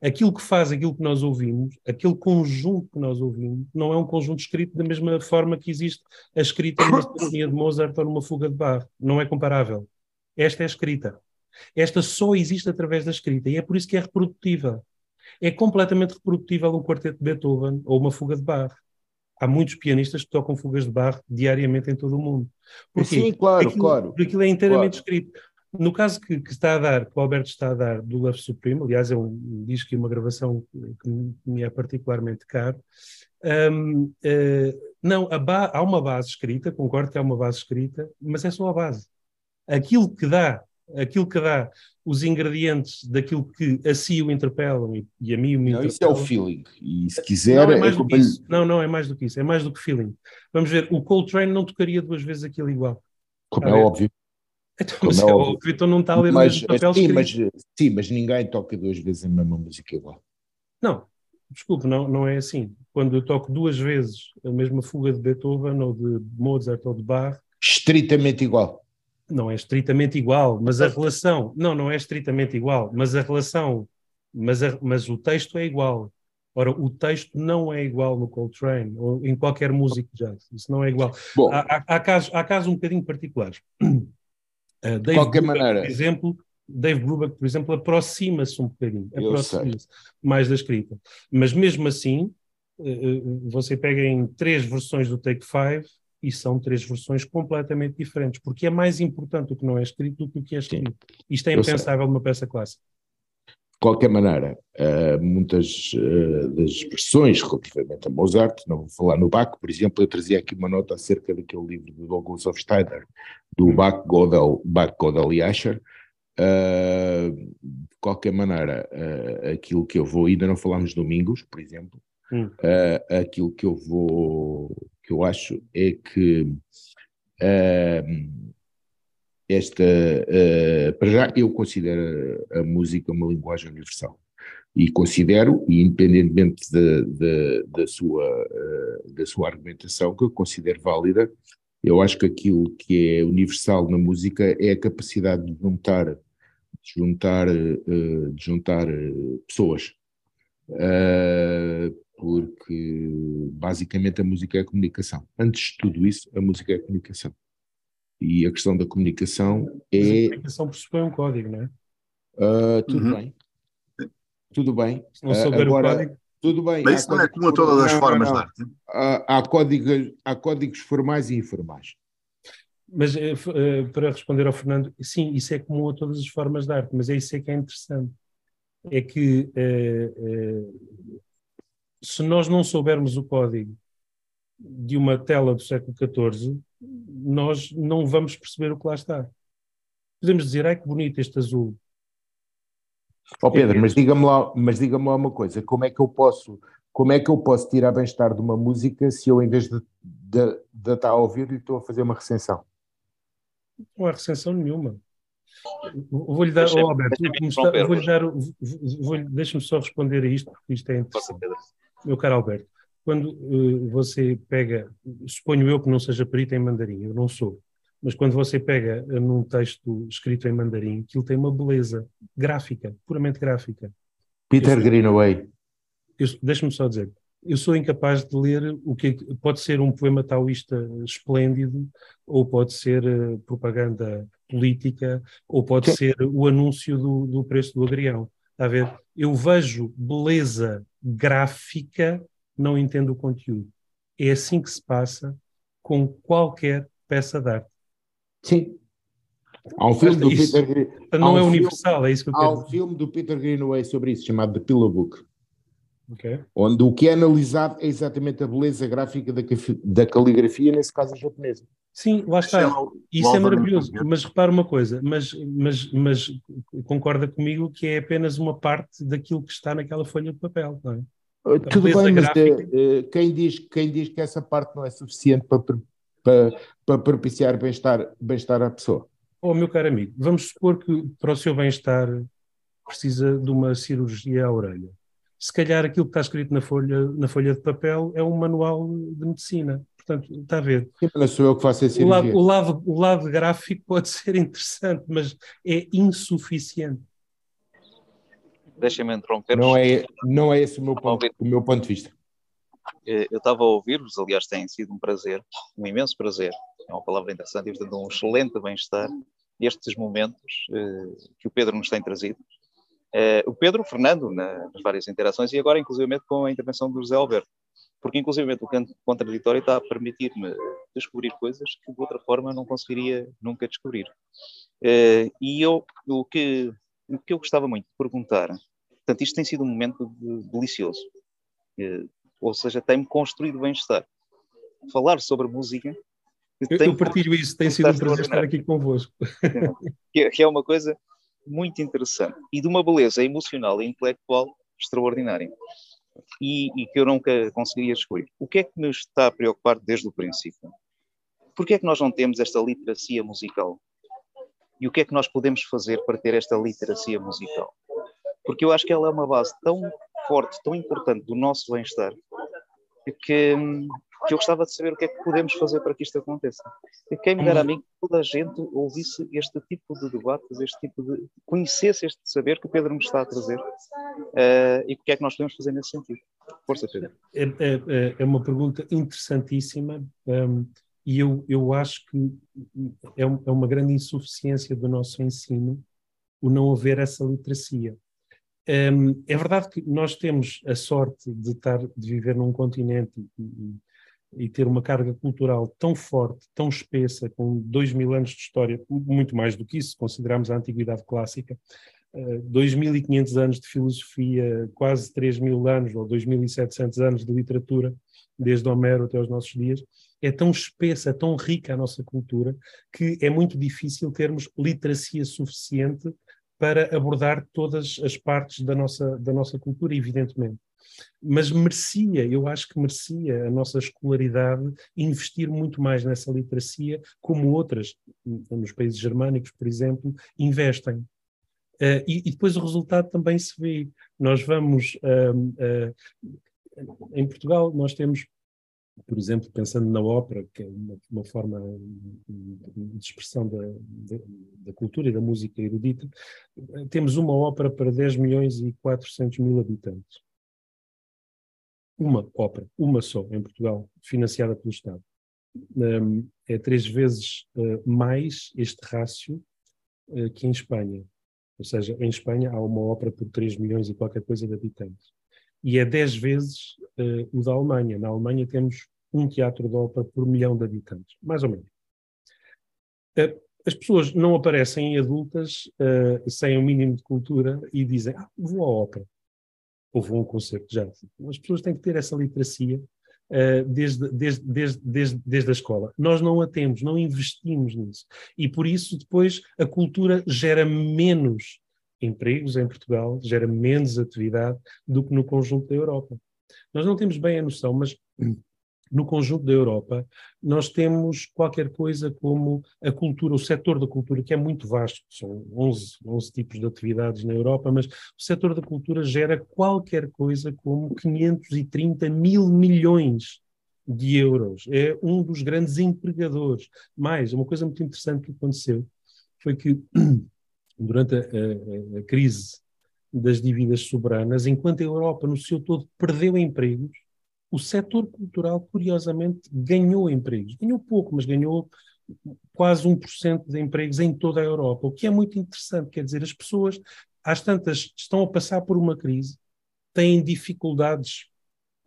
Aquilo que faz aquilo que nós ouvimos, aquele conjunto que nós ouvimos, não é um conjunto escrito da mesma forma que existe a escrita numa sinfonia de Mozart ou numa fuga de Bach. Não é comparável. Esta é escrita. Esta só existe através da escrita e é por isso que é reprodutível. É completamente reprodutível um quarteto de Beethoven ou uma fuga de Bach. Há muitos pianistas que tocam fugas de Bach diariamente em todo o mundo. Porquê? Sim, claro, aquilo, claro. Porque aquilo é inteiramente claro. escrito. No caso que, que, está a dar, que o Alberto está a dar do Love Supreme, aliás, é um disco e uma gravação que me é particularmente caro, um, uh, eh, não, há uma base escrita, concordo que há uma base escrita, mas é só a base. Aquilo que dá, aquilo que dá os ingredientes daquilo que a si o interpelam e, e a mim o me não, Isso é o feeling. E se quiser. Não, é mais é do que isso. Não, não, é mais do que isso. É mais do que feeling. Vamos ver, o Coltrane não tocaria duas vezes aquilo igual. Como é óbvio. Então, mas é, é óbvio, então não está a ler mas, o mesmo papel sim, mas, sim, mas ninguém toca duas vezes a mesma música igual. Não, desculpe, não, não é assim. Quando eu toco duas vezes a mesma fuga de Beethoven ou de Mozart ou de Bach. Estritamente igual. Não é estritamente igual, mas a relação. Não, não é estritamente igual, mas a relação. Mas, a, mas o texto é igual. Ora, o texto não é igual no Coltrane ou em qualquer músico jazz. Isso não é igual. Bom, há, há, casos, há casos um bocadinho particulares. Uh, de qualquer maneira. Por exemplo, Dave Brubeck, por exemplo, aproxima-se um bocadinho, aproxima-se mais da escrita. Mas mesmo assim, uh, você pega em três versões do Take Five e são três versões completamente diferentes, porque é mais importante o que não é escrito do que o que é escrito. Sim. Isto é impensável numa peça clássica qualquer maneira, uh, muitas uh, das versões relativamente a Mozart, não vou falar no Bach, por exemplo, eu trazia aqui uma nota acerca daquele livro do Douglas Hofstadter, do hum. Bach, Godel, Bach, Godel e Asher. Uh, de qualquer maneira, aquilo que eu vou, ainda não falámos domingos, por exemplo, hum. aquilo que eu vou, que eu acho é que esta, uh, para já, eu considero a, música uma linguagem universal. E considero, e independentemente de, de, da, sua, uh, da sua argumentação, que eu considero válida, eu acho que aquilo que é universal na música é a capacidade de juntar, de juntar, uh, de juntar pessoas. Porque basicamente a música é comunicação. Antes de tudo isso, a música é comunicação. E a questão da comunicação é. Mas a comunicação pressupõe um código, não é? Uh, tudo uhum. bem. Tudo bem. Se não souber uh, agora, o código. Tudo bem. Mas isso não é como a todas as formas de arte. Há, há, códigos, há códigos formais e informais. Mas uh, para responder ao Fernando, sim, isso é comum a todas as formas de arte, mas é isso é que é interessante. É que uh, se nós não soubermos o código de uma tela do século XIV, nós não vamos perceber o que lá está. Podemos dizer, ai que bonito este azul. Ó oh Pedro, é mas diga-me lá, mas diga-me lá uma coisa, como é que eu posso, como é que eu posso tirar bem-estar de uma música se eu em vez de, de, de estar a ouvir lhe estou a fazer uma recensão? Não há recensão nenhuma. Vou-lhe dar, oh, Alberto, vou-lhe dar, vou deixa-me só responder a isto, porque isto é interessante. Meu caro Alberto, quando uh, você pega, suponho eu que não seja perito em mandarim, eu não sou, mas quando você pega uh, num texto escrito em mandarim, aquilo tem uma beleza gráfica, puramente gráfica. Peter eu, Greenaway. Deixa-me só dizer, eu sou incapaz de ler o que pode ser um poema taoísta esplêndido, ou pode ser uh, propaganda política, ou pode Sim. ser o anúncio do, do preço do agrião. Está a ver? Eu vejo beleza gráfica não entende o conteúdo. É assim que se passa com qualquer peça de arte. Sim. Há um filme do isso, Peter Não um é universal, filme, é isso que eu quero Há um filme do Peter Greenaway sobre isso, chamado The Pillow Book. Okay. Onde o que é analisado é exatamente a beleza gráfica da, da caligrafia, nesse caso a japonesa. Sim, lá está. Isso é, é maravilhoso. Mas repara uma coisa, mas, mas, mas concorda comigo que é apenas uma parte daquilo que está naquela folha de papel, não é? Uh, tudo bem, mas uh, quem, diz, quem diz que essa parte não é suficiente para, para, para propiciar bem-estar bem à pessoa? Oh, meu caro amigo, vamos supor que para o seu bem-estar precisa de uma cirurgia à orelha. Se calhar aquilo que está escrito na folha, na folha de papel é um manual de medicina. Portanto, está a ver. Sim, mas sou eu que faço a cirurgia. O lado, o, lado, o lado gráfico pode ser interessante, mas é insuficiente deixem-me interromper. Não é, não é esse o meu, ponto, o meu ponto de vista. Eh, eu estava a ouvir-vos, aliás, tem sido um prazer, um imenso prazer, é uma palavra interessante e, portanto, um excelente bem-estar estes momentos uh, que o Pedro nos tem trazido. Uh, o Pedro, o Fernando, na, nas várias interações e agora, inclusivamente, com a intervenção do José Alberto. Porque, inclusivamente, o canto contraditório está a permitir-me descobrir coisas que, de outra forma, não conseguiria nunca descobrir. Uh, e eu, o que, o que eu gostava muito de perguntar Portanto, isto tem sido um momento de, delicioso. Eh, ou seja, tem-me construído bem-estar. Falar sobre música. Eu, partilho isso, tem sido um prazer estar aqui convosco. que, que é uma coisa muito interessante e de uma beleza emocional e intelectual extraordinária. E, e, que eu nunca conseguiria descobrir. O que é que nos está a preocupar desde o princípio? Por que é que nós não temos esta literacia musical? e o que é que nós podemos fazer para ter esta literacia musical. Porque eu acho que ela é uma base tão forte, tão importante do nosso bem-estar, que, que eu gostava de saber o que é que podemos fazer para que isto aconteça. E quem me dera a mim que toda a gente ouvisse este tipo de debates, este tipo de. conhecesse este saber que o Pedro nos está a trazer uh, e o que é que nós podemos fazer nesse sentido. Força, Pedro. É, é, é uma pergunta interessantíssima. Um, e eu, eu acho que é, é uma grande insuficiência do nosso ensino o não haver essa literacia. Um, é verdade que nós temos a sorte de estar de viver num continente e, e, ter uma carga cultural tão forte, tão espessa, com dois mil anos de história, muito mais do que isso, consideramos a antiguidade clássica, uh, 2.500 anos de filosofia, quase 3 mil anos ou 2.700 anos de literatura, desde Homero até os nossos dias, é tão espessa, é tão rica a nossa cultura, que é muito difícil termos literacia suficiente para abordar todas as partes da nossa, da nossa cultura, evidentemente. Mas merecia, eu acho que merecia a nossa escolaridade investir muito mais nessa literacia, como outras, nos países germânicos, por exemplo, investem. Uh, e, e, depois o resultado também se vê. Nós vamos. Uh, uh, em Portugal, nós temos por exemplo, pensando na ópera, que é uma, uma forma de expressão da, da, cultura e da música erudita, temos uma ópera para 10 milhões e 400 mil habitantes. Uma ópera, uma só, em Portugal, financiada pelo Estado. Um, é três vezes uh, mais este rácio uh, que em Espanha. Ou seja, em Espanha há uma ópera por 3 milhões e qualquer coisa de habitantes e é 10 vezes uh, o da Alemanha. Na Alemanha temos um teatro de ópera por milhão de habitantes, mais ou menos. As pessoas não aparecem em adultas sem o mínimo de cultura e dizem, ah, vou à ópera, a um concerto de jazz. As pessoas têm que ter essa literacia uh, desde, desde, desde, desde, desde a escola. Nós não a temos, não investimos nisso. E por isso depois a cultura gera menos empregos em Portugal, gera menos atividade do que no conjunto da Europa. Nós não temos bem a noção, mas no conjunto da Europa, nós temos qualquer coisa como a cultura, o setor da cultura, que é muito vasto, são 11, 11 tipos de atividades na Europa, mas o setor da cultura gera qualquer coisa como 530 mil milhões de euros. É um dos grandes empregadores. Mais, uma coisa muito interessante que aconteceu foi que durante a, a, a crise das dívidas soberanas, enquanto a Europa no seu todo perdeu empregos, o setor cultural, curiosamente, ganhou empregos. Ganhou pouco, mas ganhou quase 1% de empregos em toda a Europa, o que é muito interessante. Quer dizer, as pessoas, às tantas, estão a passar por uma crise, têm dificuldades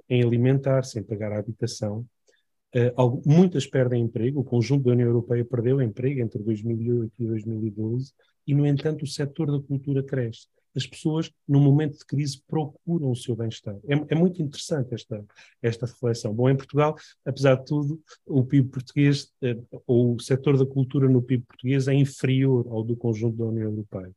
em alimentar-se, em pagar a habitação. Uh, muitas perdem emprego, o conjunto da União Europeia perdeu emprego entre 2008 e 2012 e, no entanto, o setor da cultura cresce. As pessoas, num momento de crise, procuram o seu bem-estar. É, é, muito interessante esta, esta reflexão. Bom, em Portugal, apesar de tudo, o PIB português, eh, ou o setor da cultura no PIB português é inferior ao do conjunto da União Europeia.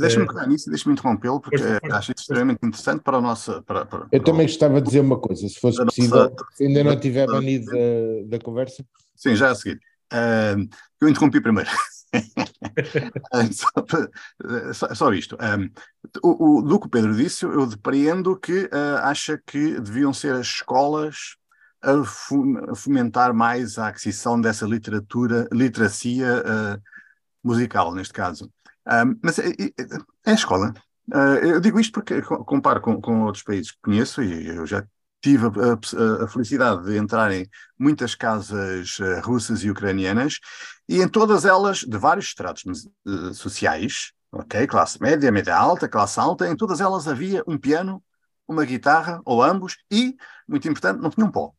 Deixa-me pegar nisso, deixa-me interrompê-lo, porque acho isso extremamente interessante para a nossa. Para, para, eu também gostava de dizer uma coisa, se fosse possível, nossa, se ainda não tiver banido da, da conversa. Sim, já a seguir. Uh, eu interrompi primeiro. só, só, isto. Um, o, o, do que o Pedro disse, eu depreendo que uh, acha que deviam ser as escolas a, fomentar mais a aquisição dessa literatura, literacia uh, musical, neste caso. Um, mas é, é, é a escola. Uh, eu digo isto porque comparo com, com outros países que conheço e eu já tive a, a, a, felicidade de entrar em muitas casas uh, russas e ucranianas e em todas elas, de vários estratos uh, sociais, ok, classe média, média alta, classe alta, em todas elas havia um piano, uma guitarra ou ambos e, muito importante, não tinha um pó.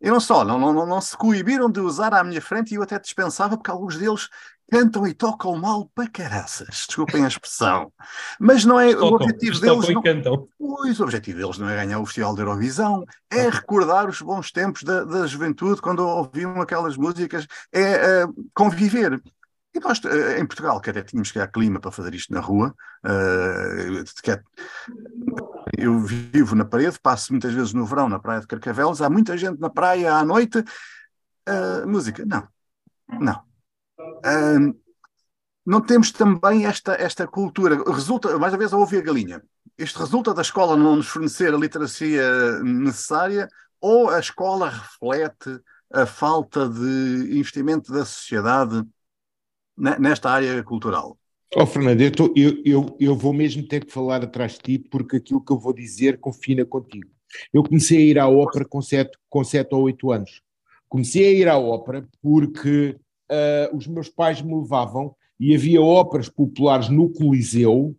E não só, não, não, não se coibiram de usar à minha frente e eu até dispensava porque alguns deles cantam e tocam mal para caraças, desculpem a expressão. Mas não é tocam, o objetivo deles. Não, cantam. Pois, o objetivo deles não é ganhar o Festival da Eurovisão, é recordar os bons tempos da, da juventude, quando ouviam aquelas músicas, é uh, conviver. E nós, uh, em Portugal, que até tínhamos que ir clima para fazer isto na rua, uh, é, eu vivo na parede, passo muitas vezes no verão na praia de Carcavelos, há muita gente na praia à noite, música, não, não um, não temos também esta, esta cultura. Resulta, mais uma vez, a ouvir a galinha. Isto resulta da escola não nos fornecer a literacia necessária ou a escola reflete a falta de investimento da sociedade nesta área cultural? Oh, Fernando, eu, tô, eu, eu, eu vou mesmo ter que falar atrás de ti, porque aquilo que eu vou dizer confina contigo. Eu comecei a ir à ópera com sete, com sete ou oito anos. Comecei a ir à ópera porque uh, os meus pais me levavam e havia óperas populares no Coliseu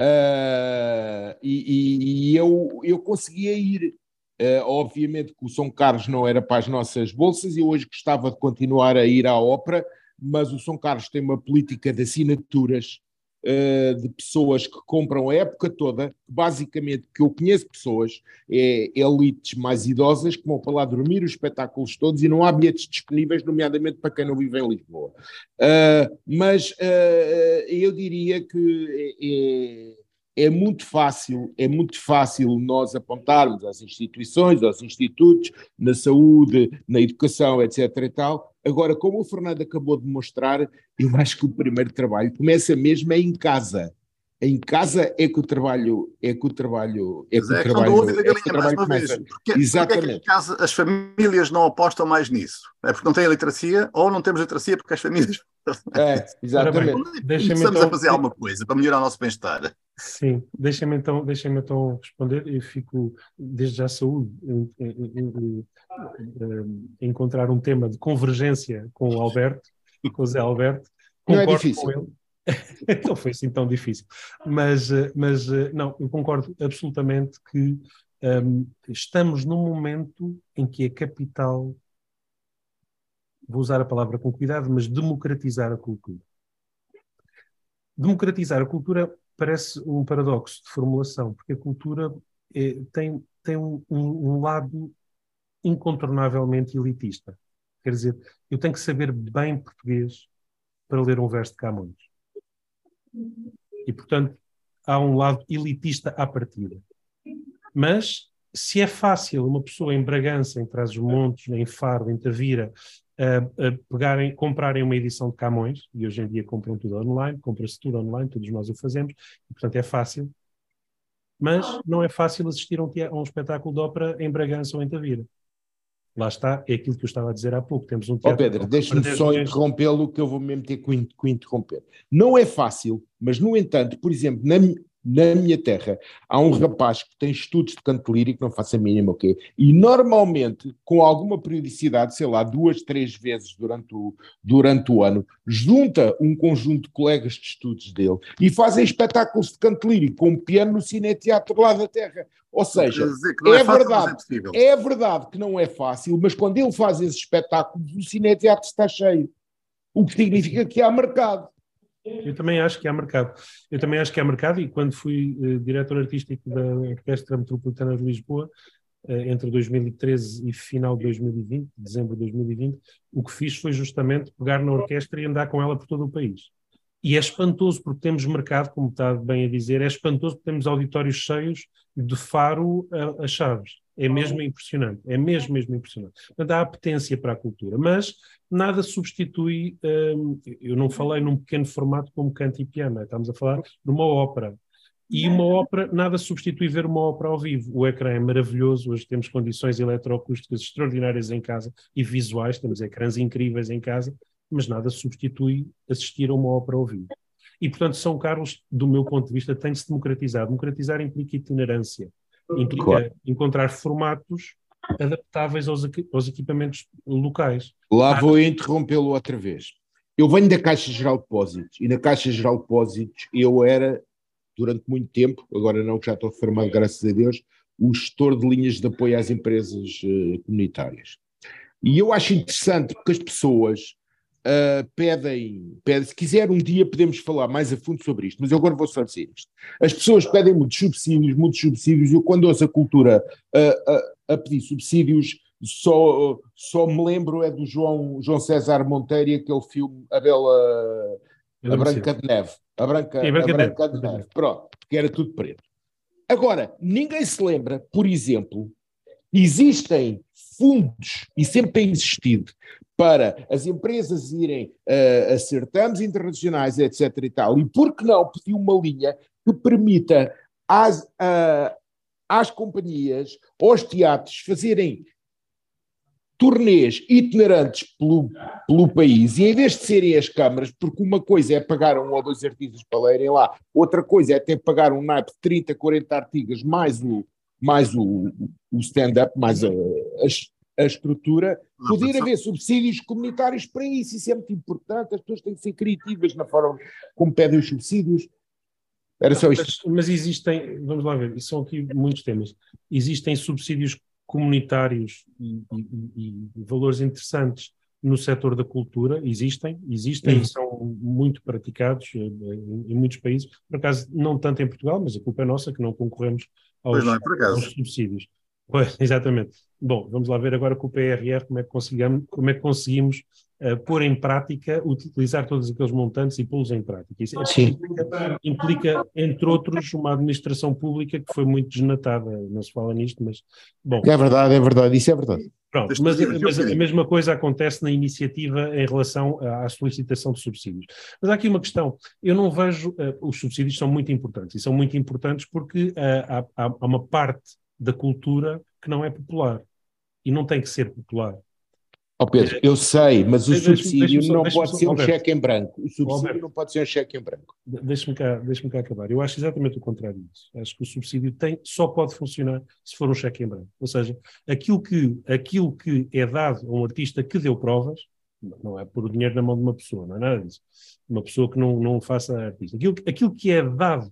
uh, e, e, eu, eu conseguia ir. Uh, obviamente que o São Carlos não era para as nossas bolsas e hoje gostava de continuar a ir à ópera, mas o São Carlos tem uma política de assinaturas de pessoas que compram a época toda, basicamente, que eu conheço pessoas, é elites mais idosas, que vão para lá dormir os espetáculos todos e não há bilhetes disponíveis, nomeadamente para quem não vive em Lisboa. Uh, mas uh, eu diria que é, é muito fácil, é muito fácil nós apontarmos às instituições, aos institutos, na saúde, na educação, etc. e tal. Agora, como o Fernando acabou de mostrar, eu acho que o primeiro trabalho começa mesmo é em casa. Em casa é que o trabalho é que o trabalho é que o é trabalho, é que o trabalho começa. Porque, Exatamente. Porque é que em casa as famílias não apostam mais nisso? É porque não têm literacia ou não temos literacia porque as famílias é, exatamente. Deixa-me então, a fazer alguma coisa para melhorar o nosso bem-estar. Sim, deixa-me então, deixa então responder. Eu fico, desde já, saúde, em, em, em, encontrar um tema de convergência com o Alberto, com o Zé Alberto. Não é difícil. não então foi assim tão difícil. Mas, mas não, eu concordo absolutamente que um, estamos num momento em que a capital vou usar a palavra com cuidado, mas democratizar a cultura. Democratizar a cultura parece um paradoxo de formulação, porque a cultura é, tem, tem um, um, lado incontornavelmente elitista. Quer dizer, eu tenho que saber bem português para ler um verso de Camões. E, portanto, há um lado elitista à partida. Mas, se é fácil uma pessoa em Bragança, em Trás-os-Montes, em Faro, em Tavira, a, pegarem, comprarem uma edição de Camões, e hoje em dia compram tudo online, compra-se tudo online, todos nós o fazemos, e portanto é fácil, mas não é fácil assistir a um, a um espetáculo de ópera em Bragança ou em Tavira. Lá está, é aquilo que eu estava a dizer há pouco. Temos um teatro. Oh Pedro, deixa-me só interrompê-lo, que eu vou mesmo ter que, que interromper. Não é fácil, mas no entanto, por exemplo, na, na minha terra, há um rapaz que tem estudos de canto lírico, não faço a mínima o quê, e normalmente, com alguma periodicidade, sei lá, duas, três vezes durante o, durante o ano, junta um conjunto de colegas de estudos dele e fazem espetáculos de canto lírico com piano no cineteatro lá da terra. Ou seja, é, é, fácil, verdade, é, é verdade que não é fácil, mas quando ele faz esses espetáculos, o cineteatro está cheio. O que significa que há mercado. Eu também acho que há mercado. Eu também acho que há mercado e quando fui uh, diretor artístico da Orquestra Metropolitana de Lisboa, uh, entre 2013 e final de 2020, dezembro de 2020, o que fiz foi justamente pegar na orquestra e andar com ela por todo o país. E é espantoso porque temos mercado, como está bem a dizer, é espantoso porque temos auditórios cheios de Faro a, a Chaves. É mesmo impressionante, é mesmo, mesmo impressionante. Portanto, há apetência para a cultura, mas nada substitui. Hum, eu não falei num pequeno formato como canto e piano, estamos a falar numa ópera. E uma ópera, nada substitui ver uma ópera ao vivo. O ecrã é maravilhoso, hoje temos condições eletroacústicas extraordinárias em casa e visuais, temos ecrãs incríveis em casa, mas nada substitui assistir a uma ópera ao vivo. E, portanto, São Carlos, do meu ponto de vista, tem de se democratizar. Democratizar implica itinerância implica claro. encontrar formatos adaptáveis aos, aos equipamentos locais. Lá vou interrompê-lo outra vez. Eu venho da Caixa Geral de Depósitos e na Caixa Geral de Depósitos eu era, durante muito tempo, agora não que já estou reformado, graças a Deus, o gestor de linhas de apoio às empresas uh, comunitárias. E eu acho interessante porque as pessoas uh, pedem, pedem, se quiser um dia podemos falar mais a fundo sobre isto, mas eu agora vou só dizer isto. As pessoas pedem muitos subsídios, muitos subsídios, eu quando ouço a cultura a, a, a pedir subsídios, só, só me lembro é do João, João César Monteiro aquele filme A Bela a Branca de Neve. A Branca, Sim, a Branca, a Branca de, Neve. Pronto, porque era tudo preto. Agora, ninguém se lembra, por exemplo, Existem fundos, e sempre tem existido, para as empresas irem uh, a certames internacionais, etc. e tal, e por que não pedir uma linha que permita às, uh, às companhias, aos teatros, fazerem turnês itinerantes pelo, pelo país, e em vez de serem as câmaras, porque uma coisa é pagar um ou dois artistas para lerem lá, outra coisa é que pagar um naipe de 30, 40 artigos, mais o, mais o, o stand-up, mais a, a, a estrutura, poder haver subsídios comunitários para isso, isso é muito importante, as pessoas têm que ser criativas na forma como pedem os subsídios. Era só isto. Mas, mas existem, vamos lá ver, são aqui muitos temas. Existem subsídios comunitários e, e, e, valores interessantes no setor da cultura existem, existem e são muito praticados em, em, muitos países, por acaso não tanto em Portugal, mas a culpa é nossa que não concorremos aos, não, é aos subsídios. Pois, exatamente. Bom, vamos lá ver agora com o PRR como é que conseguimos, como é que conseguimos uh, pôr em prática, utilizar todos aqueles montantes e pô-los em prática. Isso implica, implica, entre outros, uma administração pública que foi muito desnatada. Não se fala nisto, mas bom. É verdade, é verdade, isso é verdade. Pronto, mas, mas a mesma coisa acontece na iniciativa em relação à solicitação de subsídios. Mas há aqui uma questão. Eu não vejo. Uh, os subsídios são muito importantes e são muito importantes porque uh, há, há uma parte da cultura que não é popular. E não tem que ser popular. Oh Pedro, eu sei, mas o subsídio não pode ser um cheque em branco. O subsídio não pode ser um cheque em branco. Deixa-me cá, deixa cá acabar. Eu acho exatamente o contrário disso. Acho que o subsídio tem, só pode funcionar se for um cheque em branco. Ou seja, aquilo que, aquilo que é dado a um artista que deu provas, não é por o dinheiro na mão de uma pessoa, não é nada disso. Uma pessoa que não, não faça artista. Aquilo, aquilo que é dado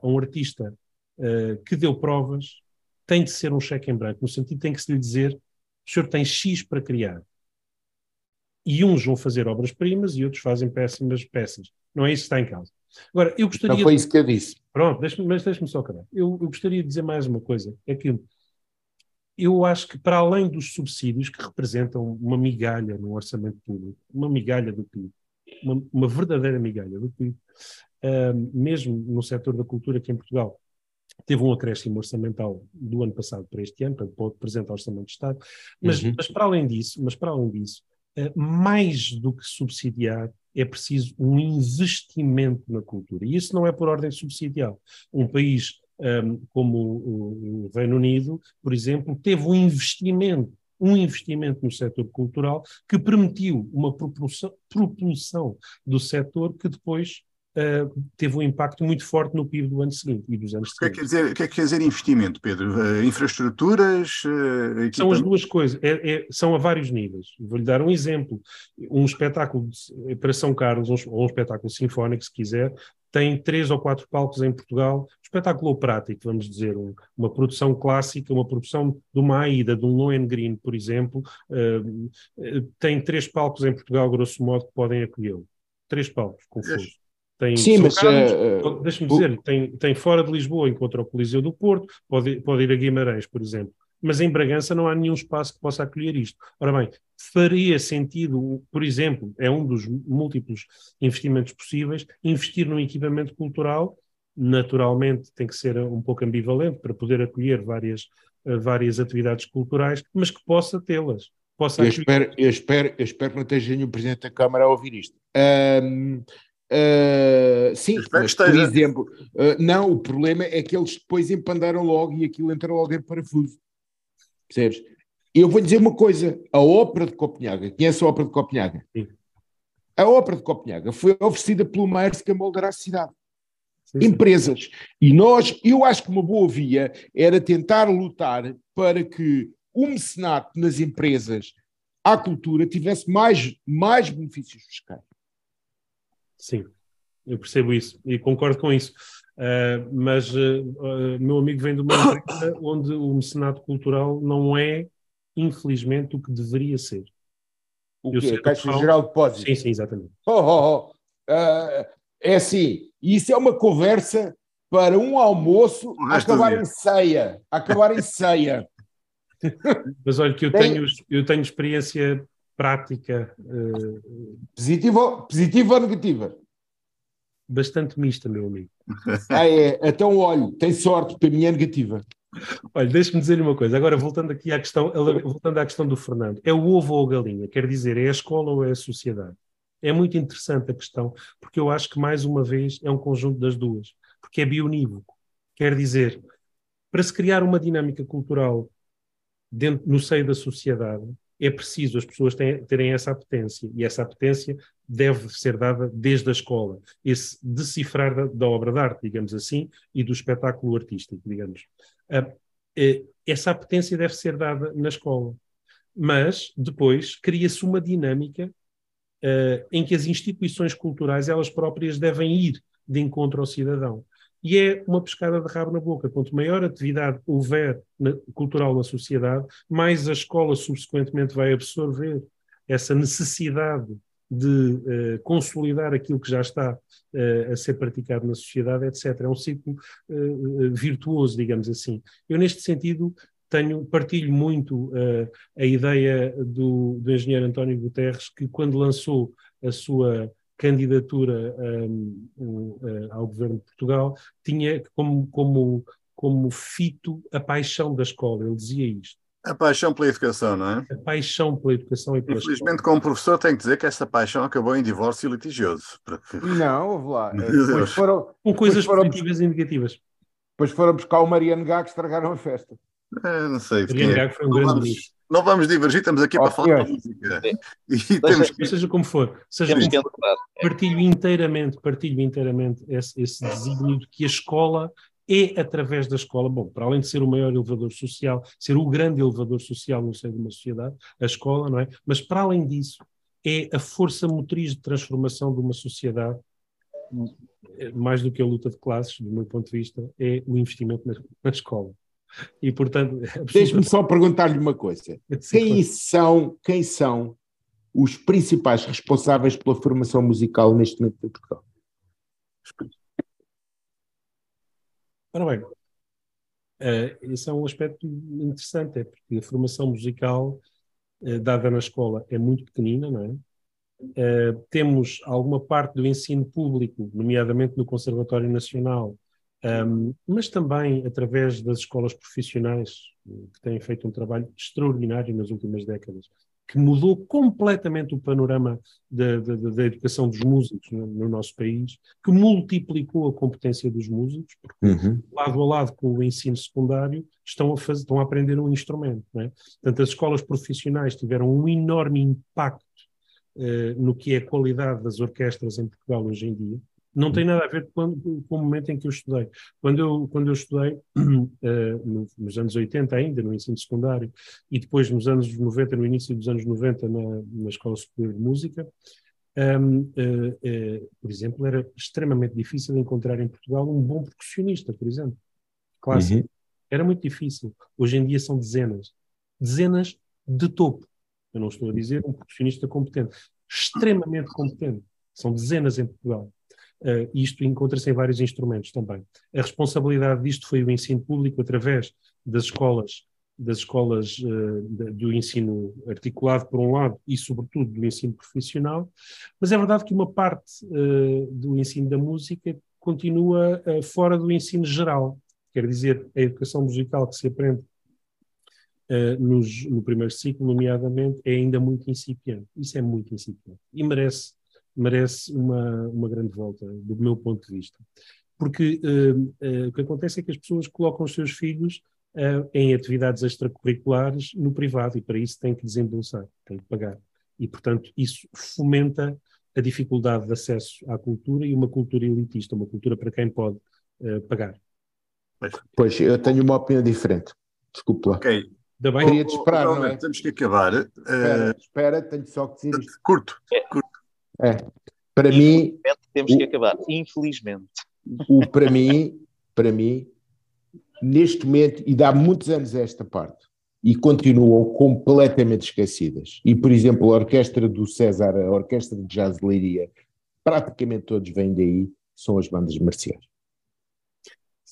a um artista uh, que deu provas tem de ser um cheque em branco, no sentido tem que se lhe dizer o senhor tem X para criar. E uns vão fazer obras-primas e outros fazem péssimas peças. Não é isso que está em causa. Agora, eu gostaria. Não foi isso que eu disse. Pronto, deixa mas deixe-me só acabar. Eu, eu gostaria de dizer mais uma coisa. É que eu acho que, para além dos subsídios, que representam uma migalha no orçamento público, uma migalha do PIB, uma, uma verdadeira migalha do PIB, uh, mesmo no setor da cultura aqui em Portugal, teve um acréscimo orçamental do ano passado para este ano, para o presente orçamento de Estado, mas, uhum. mas para além disso, mas para além disso, mais do que subsidiar, é preciso um investimento na cultura. E isso não é por ordem subsidial. Um país um, ehm, como o, o Reino Unido, por exemplo, teve um investimento um investimento no setor cultural que permitiu uma propulsão, propulsão do setor que depois uh, teve um impacto muito forte no PIB do ano seguinte e dos anos o que é seguintes. Que quer dizer, o que é que quer dizer investimento, Pedro? Uh, infraestruturas? Uh, são as duas coisas, é, é, são a vários níveis. Vou-lhe dar um exemplo. Um espetáculo para São Carlos, um, ou um espetáculo sinfónico, se quiser, tem três ou quatro palcos em Portugal, espetáculo operático, vamos dizer, um, uma produção clássica, uma produção de uma Aida, de um Lohengrin, por exemplo, uh, tem três palcos em Portugal, grosso modo, que podem acolhê-lo. Três palcos, confuso. Tem Sim, mas uh, deixa-me dizer, tem, tem fora de Lisboa, encontra o Coliseu do Porto, pode, pode ir a Guimarães, por exemplo. Mas em Bragança não há nenhum espaço que possa acolher isto. Ora bem, faria sentido, por exemplo, é um dos múltiplos investimentos possíveis, investir num equipamento cultural, naturalmente tem que ser um pouco ambivalente para poder acolher várias, eh, várias atividades culturais, mas que possa tê-las. Possa eu, espero, eu, espero, eu espero que não esteja nenhum Presidente da Câmara a ouvir isto. Um, Uh, sim, mas, por exemplo, uh, não, o problema é que eles depois empandaram logo e aquilo entrou logo em parafuso. Percebes? Eu vou dizer uma coisa: a Ópera de Copenhaga, conhece a Ópera de Copenhaga? Sim. A Ópera de Copenhaga foi oferecida pelo Maersk a moldar a cidade. Sim, sim. Empresas. E nós, eu acho que uma boa via era tentar lutar para que o mecenato nas empresas à cultura tivesse mais, mais benefícios fiscais. Sim, eu percebo isso e concordo com isso. Uh, mas uh, meu amigo vem de uma empresa onde o mecenato cultural não é, infelizmente, o que deveria ser. O que? Caixa Geral de Depósitos? Sim, sim, exatamente. Oh, oh, oh. é assim, isso é uma conversa para um almoço acabar em ceia. Acabar em ceia. Mas olha que eu tenho, eu tenho experiência prática. Uh, positiva, positiva ou negativa? Bastante mista, meu amigo. ah, é. Então, olha, tem sorte, para mim é negativa. Olha, deixe-me dizer-lhe uma coisa. Agora, voltando aqui à questão, voltando à questão do Fernando, é o ovo ou a galinha? Quer dizer, é a escola ou é a sociedade? É muito interessante a questão, porque eu acho que, mais uma vez, é um conjunto das duas, porque é bionívoco. Quer dizer, para se criar uma dinâmica cultural dentro, no seio da sociedade, é preciso as pessoas terem, terem essa apetência, e essa apetência deve ser dada desde a escola, esse decifrar da, da obra de arte, digamos assim, e do espetáculo artístico, digamos. Uh, essa apetência deve ser dada na escola. Mas, depois, cria-se uma dinâmica uh, em que as instituições culturais, elas próprias, devem ir de encontro ao cidadão. E é uma pescada de rabo na boca. Quanto maior atividade houver na, cultural na sociedade, mais a escola subsequentemente vai absorver essa necessidade de uh, consolidar aquilo que já está uh, a ser praticado na sociedade, etc. É um ciclo uh, virtuoso, digamos assim. Eu, neste sentido, tenho, partilho muito a ideia do, do engenheiro António Guterres, que quando lançou a sua candidatura um, um, ao governo de Portugal, tinha como, como, como fito a paixão da escola. Ele dizia isto. A paixão pela educação, não é? A paixão pela educação e pela Infelizmente, escola. como professor, tenho que dizer que essa paixão acabou em divórcio litigioso. Porque... Não, houve lá. Depois foram, Com coisas foram, positivas e negativas. Depois foram buscar o Mariano Gá que estragaram a festa. É, não sei. Mariano é. Gá foi um não grande ministro. Não vamos divergir, estamos aqui para falar de música. E temos que... Seja como for, seja como for, partilho inteiramente, partilho inteiramente esse, esse desígnio de que a escola é através da escola, bom, para além de ser o maior elevador social, ser o grande elevador social no seio de uma sociedade, a escola, não é? Mas para além disso, é a força motriz de transformação de uma sociedade, mais do que a luta de classes, do meu ponto de vista, é o investimento na, na escola. E, portanto... Deixe-me só perguntar-lhe uma coisa. Quem são, quem são os principais responsáveis pela formação musical neste momento em Portugal? Ora bem, uh, esse é um aspecto interessante, é porque a formação musical uh, dada na escola é muito pequenina, não é? Uh, temos alguma parte do ensino público, nomeadamente no Conservatório Nacional, um, mas também através das escolas profissionais, que têm feito um trabalho extraordinário nas últimas décadas que mudou completamente o panorama da, da, da educação dos músicos no, no, nosso país, que multiplicou a competência dos músicos, porque uhum. lado a lado com o ensino secundário estão a, fazer, estão a aprender um instrumento. Não é? Portanto, as escolas profissionais tiveram um enorme impacto uh, no que é a qualidade das orquestras em Portugal hoje em dia, não tem nada a ver com, com, o momento em que eu estudei. Quando eu, quando eu estudei, uh, nos anos 80 ainda, no ensino secundário, e depois nos anos 90, no início dos anos 90, na, na Escola Superior de Música, um, uh, uh, por exemplo, era extremamente difícil encontrar em Portugal um bom percussionista, por exemplo. Clássico. Uhum. Era muito difícil. Hoje em dia são dezenas. Dezenas de topo. Eu não estou a dizer um percussionista competente. Extremamente competente. São dezenas em Portugal. Uh, isto encontra-se em vários instrumentos também. A responsabilidade disto foi o ensino público através das escolas, das escolas uh, do ensino articulado por um lado e sobretudo do ensino profissional, mas é verdade que uma parte uh, do ensino da música continua fora do ensino geral, quer dizer, a educação musical que se aprende nos, no primeiro ciclo, nomeadamente, é ainda muito incipiente. Isso é muito incipiente e merece merece uma, uma grande volta, do meu ponto de vista. Porque uh, uh, o que acontece é que as pessoas colocam os seus filhos uh, em atividades extracurriculares no privado e para isso têm que desembolsar, têm que pagar. E, portanto, isso fomenta a dificuldade de acesso à cultura e uma cultura elitista, uma cultura para quem pode pagar. Pois, eu tenho uma opinião diferente. Desculpe lá. Ok. Queria te esperar, não é? Temos que acabar. Espera, espera tenho só que dizer isto. Curto, curto. É. Para mim. Temos o, que acabar, infelizmente. O, para mim, para mim, neste momento, e dá muitos anos a esta parte, e continuam completamente esquecidas. E, por exemplo, a orquestra do César, a orquestra de jazz de Leiria, praticamente todos vêm daí, são as bandas marciais.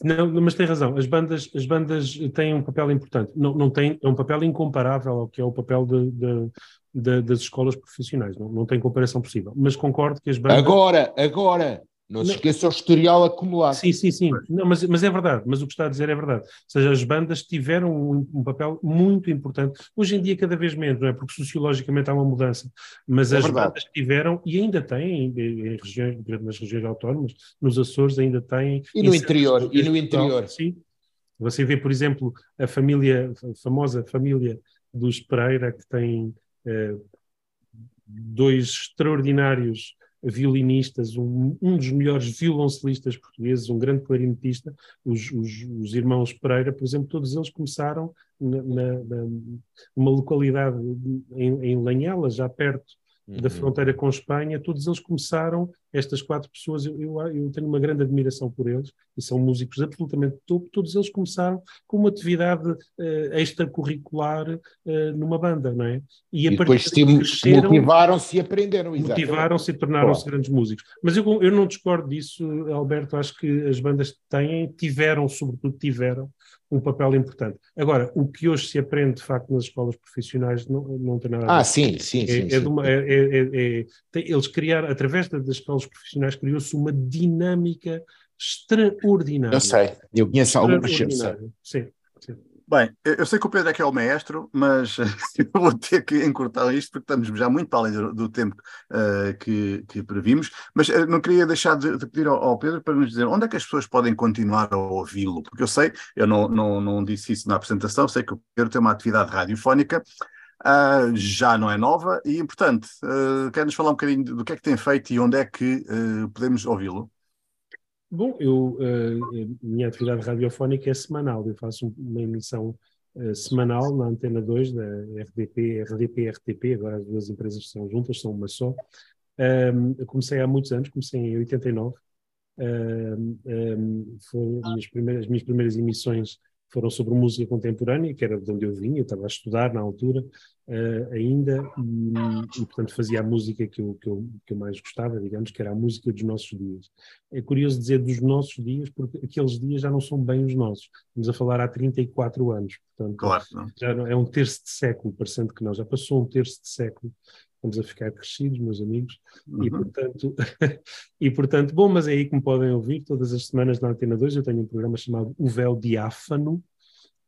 Não, mas tem razão. As bandas, as bandas têm um papel importante. Não, não tem, é um papel incomparável ao que é o papel de, de, de, das escolas profissionais. Não, não tem comparação possível. Mas concordo que as bandas. Agora, agora, Não se esqueça o historial acumulado. Sim, sim, sim. Não, mas, mas é verdade. Mas o que está a dizer é verdade. Ou seja, as bandas tiveram um, um papel muito importante. Hoje em dia, cada vez menos, não é? Porque sociologicamente há uma mudança. Mas É as verdade. bandas tiveram, e ainda têm, em, regiões, nas regiões autónomas, nos Açores ainda têm. E no interior, e no interior. Sim. Você vê, por exemplo, a família, a famosa família dos Pereira, que tem eh, dois extraordinários violinistas, um, um dos melhores violoncelistas portugueses, um grande clarinetista, os, os, os irmãos Pereira, por exemplo, todos eles começaram na, numa localidade em, em Lanhela, já perto da Uhum. fronteira com Espanha, todos eles começaram, estas quatro pessoas, eu, eu, eu tenho uma grande admiração por eles, e são músicos absolutamente de topo, todos eles começaram com uma atividade eh, extracurricular eh, numa banda, não é? E a depois daí se cresceram, motivaram-se e aprenderam. motivaram-se e tornaram-se Claro. grandes músicos. Mas eu, eu não discordo disso, Alberto, acho que as bandas têm, tiveram, sobretudo tiveram, um papel importante. Agora, o que hoje se aprende, de facto, nas escolas profissionais não, não tem nada a ver Ah, sim, sim, é, sim. é é- eles criaram, através da- das escolas profissionais, criou-se uma dinâmica extraordinária. Eu sei, eu conheço algumas. Sim, sim. Bem, eu sei que o Pedro é que é o maestro, mas eu vou ter que encurtar isto porque estamos já muito para além do, do tempo eh, que, que previmos. Mas eh, não queria deixar de, de pedir ao, ao Pedro para nos dizer onde é que as pessoas podem continuar a ouvi-lo, porque eu sei, eu não, não, não disse isso na apresentação, sei que o Pedro tem uma atividade radiofónica. ah, já não é nova e, portanto, uh, quer-nos falar um bocadinho do que é que tem feito e onde é que podemos ouvi-lo? Bom, eu, a minha atividade radiofónica é semanal. Eu faço um- uma emissão eh, semanal na Antena 2 da RDP, RDP RTP, agora as duas empresas são juntas, são uma só. Ahm, eu comecei há muitos anos, comecei em 89. Ahm, ahm, foram as minhas primeiras, as minhas primeiras emissões foram sobre música contemporânea, que era de onde eu vinha, eu estava a estudar na altura eh, ainda, e, e, portanto fazia a música que eu, que, eu, que eu mais gostava, digamos, que era a música dos nossos dias. É curioso dizer dos nossos dias, porque aqueles dias já não são bem os nossos. Estamos a falar há 34 anos, portanto, Claro, não? já é um terço de século, parecendo que não, já passou um terço de século. Estamos a ficar crescidos, meus amigos, e Uhum. portanto, e portanto, bom, mas é aí que me podem ouvir todas as semanas na Antena 2. Eu tenho um programa chamado O Véu Diáfano,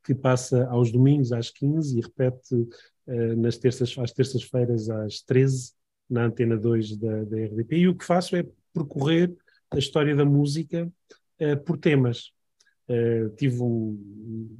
que passa aos domingos às 15 e repete eh, nas terças, às terças-feiras às 13 na Antena 2 da, da RDP. E o que faço é percorrer a história da música eh, por temas. Eh, tive um,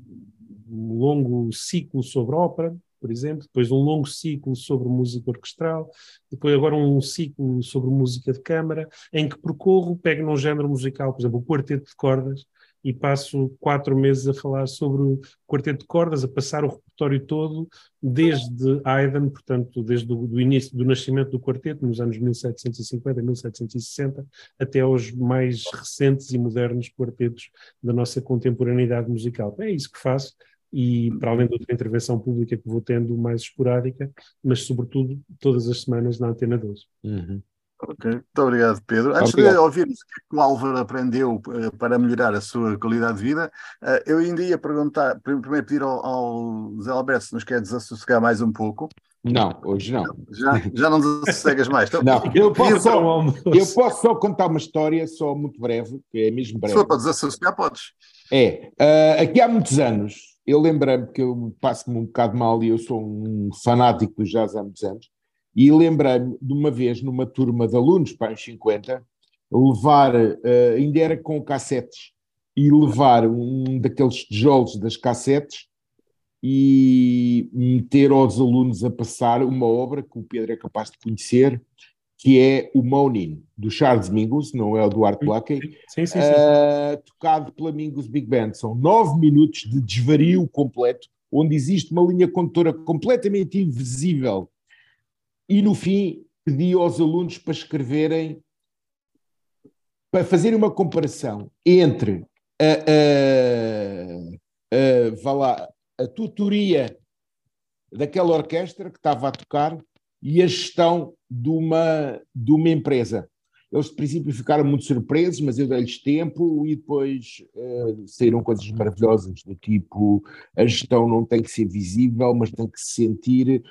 um longo ciclo sobre ópera, por exemplo, depois um longo ciclo sobre música orquestral, depois agora um ciclo sobre música de câmara, em que percorro, pego num género musical, por exemplo, o quarteto de cordas, e passo quatro meses a falar sobre o quarteto de cordas, a passar o repertório todo, desde Haydn, portanto, desde o início do nascimento do quarteto, nos anos 1750, 1760, até aos mais recentes e modernos quartetos da nossa contemporaneidade musical. É isso que faço, e para além da outra intervenção pública que vou tendo mais esporádica, mas sobretudo todas as semanas na Antena 2. Uhum. Ok, muito obrigado, Pedro. Antes de Obrigado. ouvirmos o que o Álvaro aprendeu eh, para melhorar a sua qualidade de vida, eh, eu ainda ia perguntar, prim- primeiro pedir ao, ao Zé Alberto se nos quer desassossegar mais um pouco. Não, hoje não. Já, já não desassossegas mais. Então, Não, eu posso, só, eu posso só contar uma história, só muito breve, que é mesmo se breve. for para desassossegar, podes. É, ah, aqui há muitos anos, eu lembrei-me que eu passo-me um bocado mal e eu sou um fanático do jazz há muitos anos, e lembrei-me de uma vez numa turma de alunos, para uns 50, levar, ah, ainda era com cassetes, e levar um daqueles tijolos das cassetes e meter aos alunos a passar uma obra que o Pedro é capaz de conhecer, que é o Moaning, do Charles Mingus, não é o do Art Blakey, Sim, sim, sim. Uh, tocado pela Mingus Big Band. São nove minutos de desvario completo, onde existe uma linha condutora completamente invisível. E no fim, pedi aos alunos para escreverem, para fazerem uma comparação entre a, a, a, a tutoria daquela orquestra que estava a tocar e a gestão de uma, de uma empresa. Eles, de princípio, ficaram muito surpresos, mas eu dei-lhes tempo e depois eh, saíram coisas maravilhosas, do tipo: a gestão não tem que ser visível, mas tem que se sentir,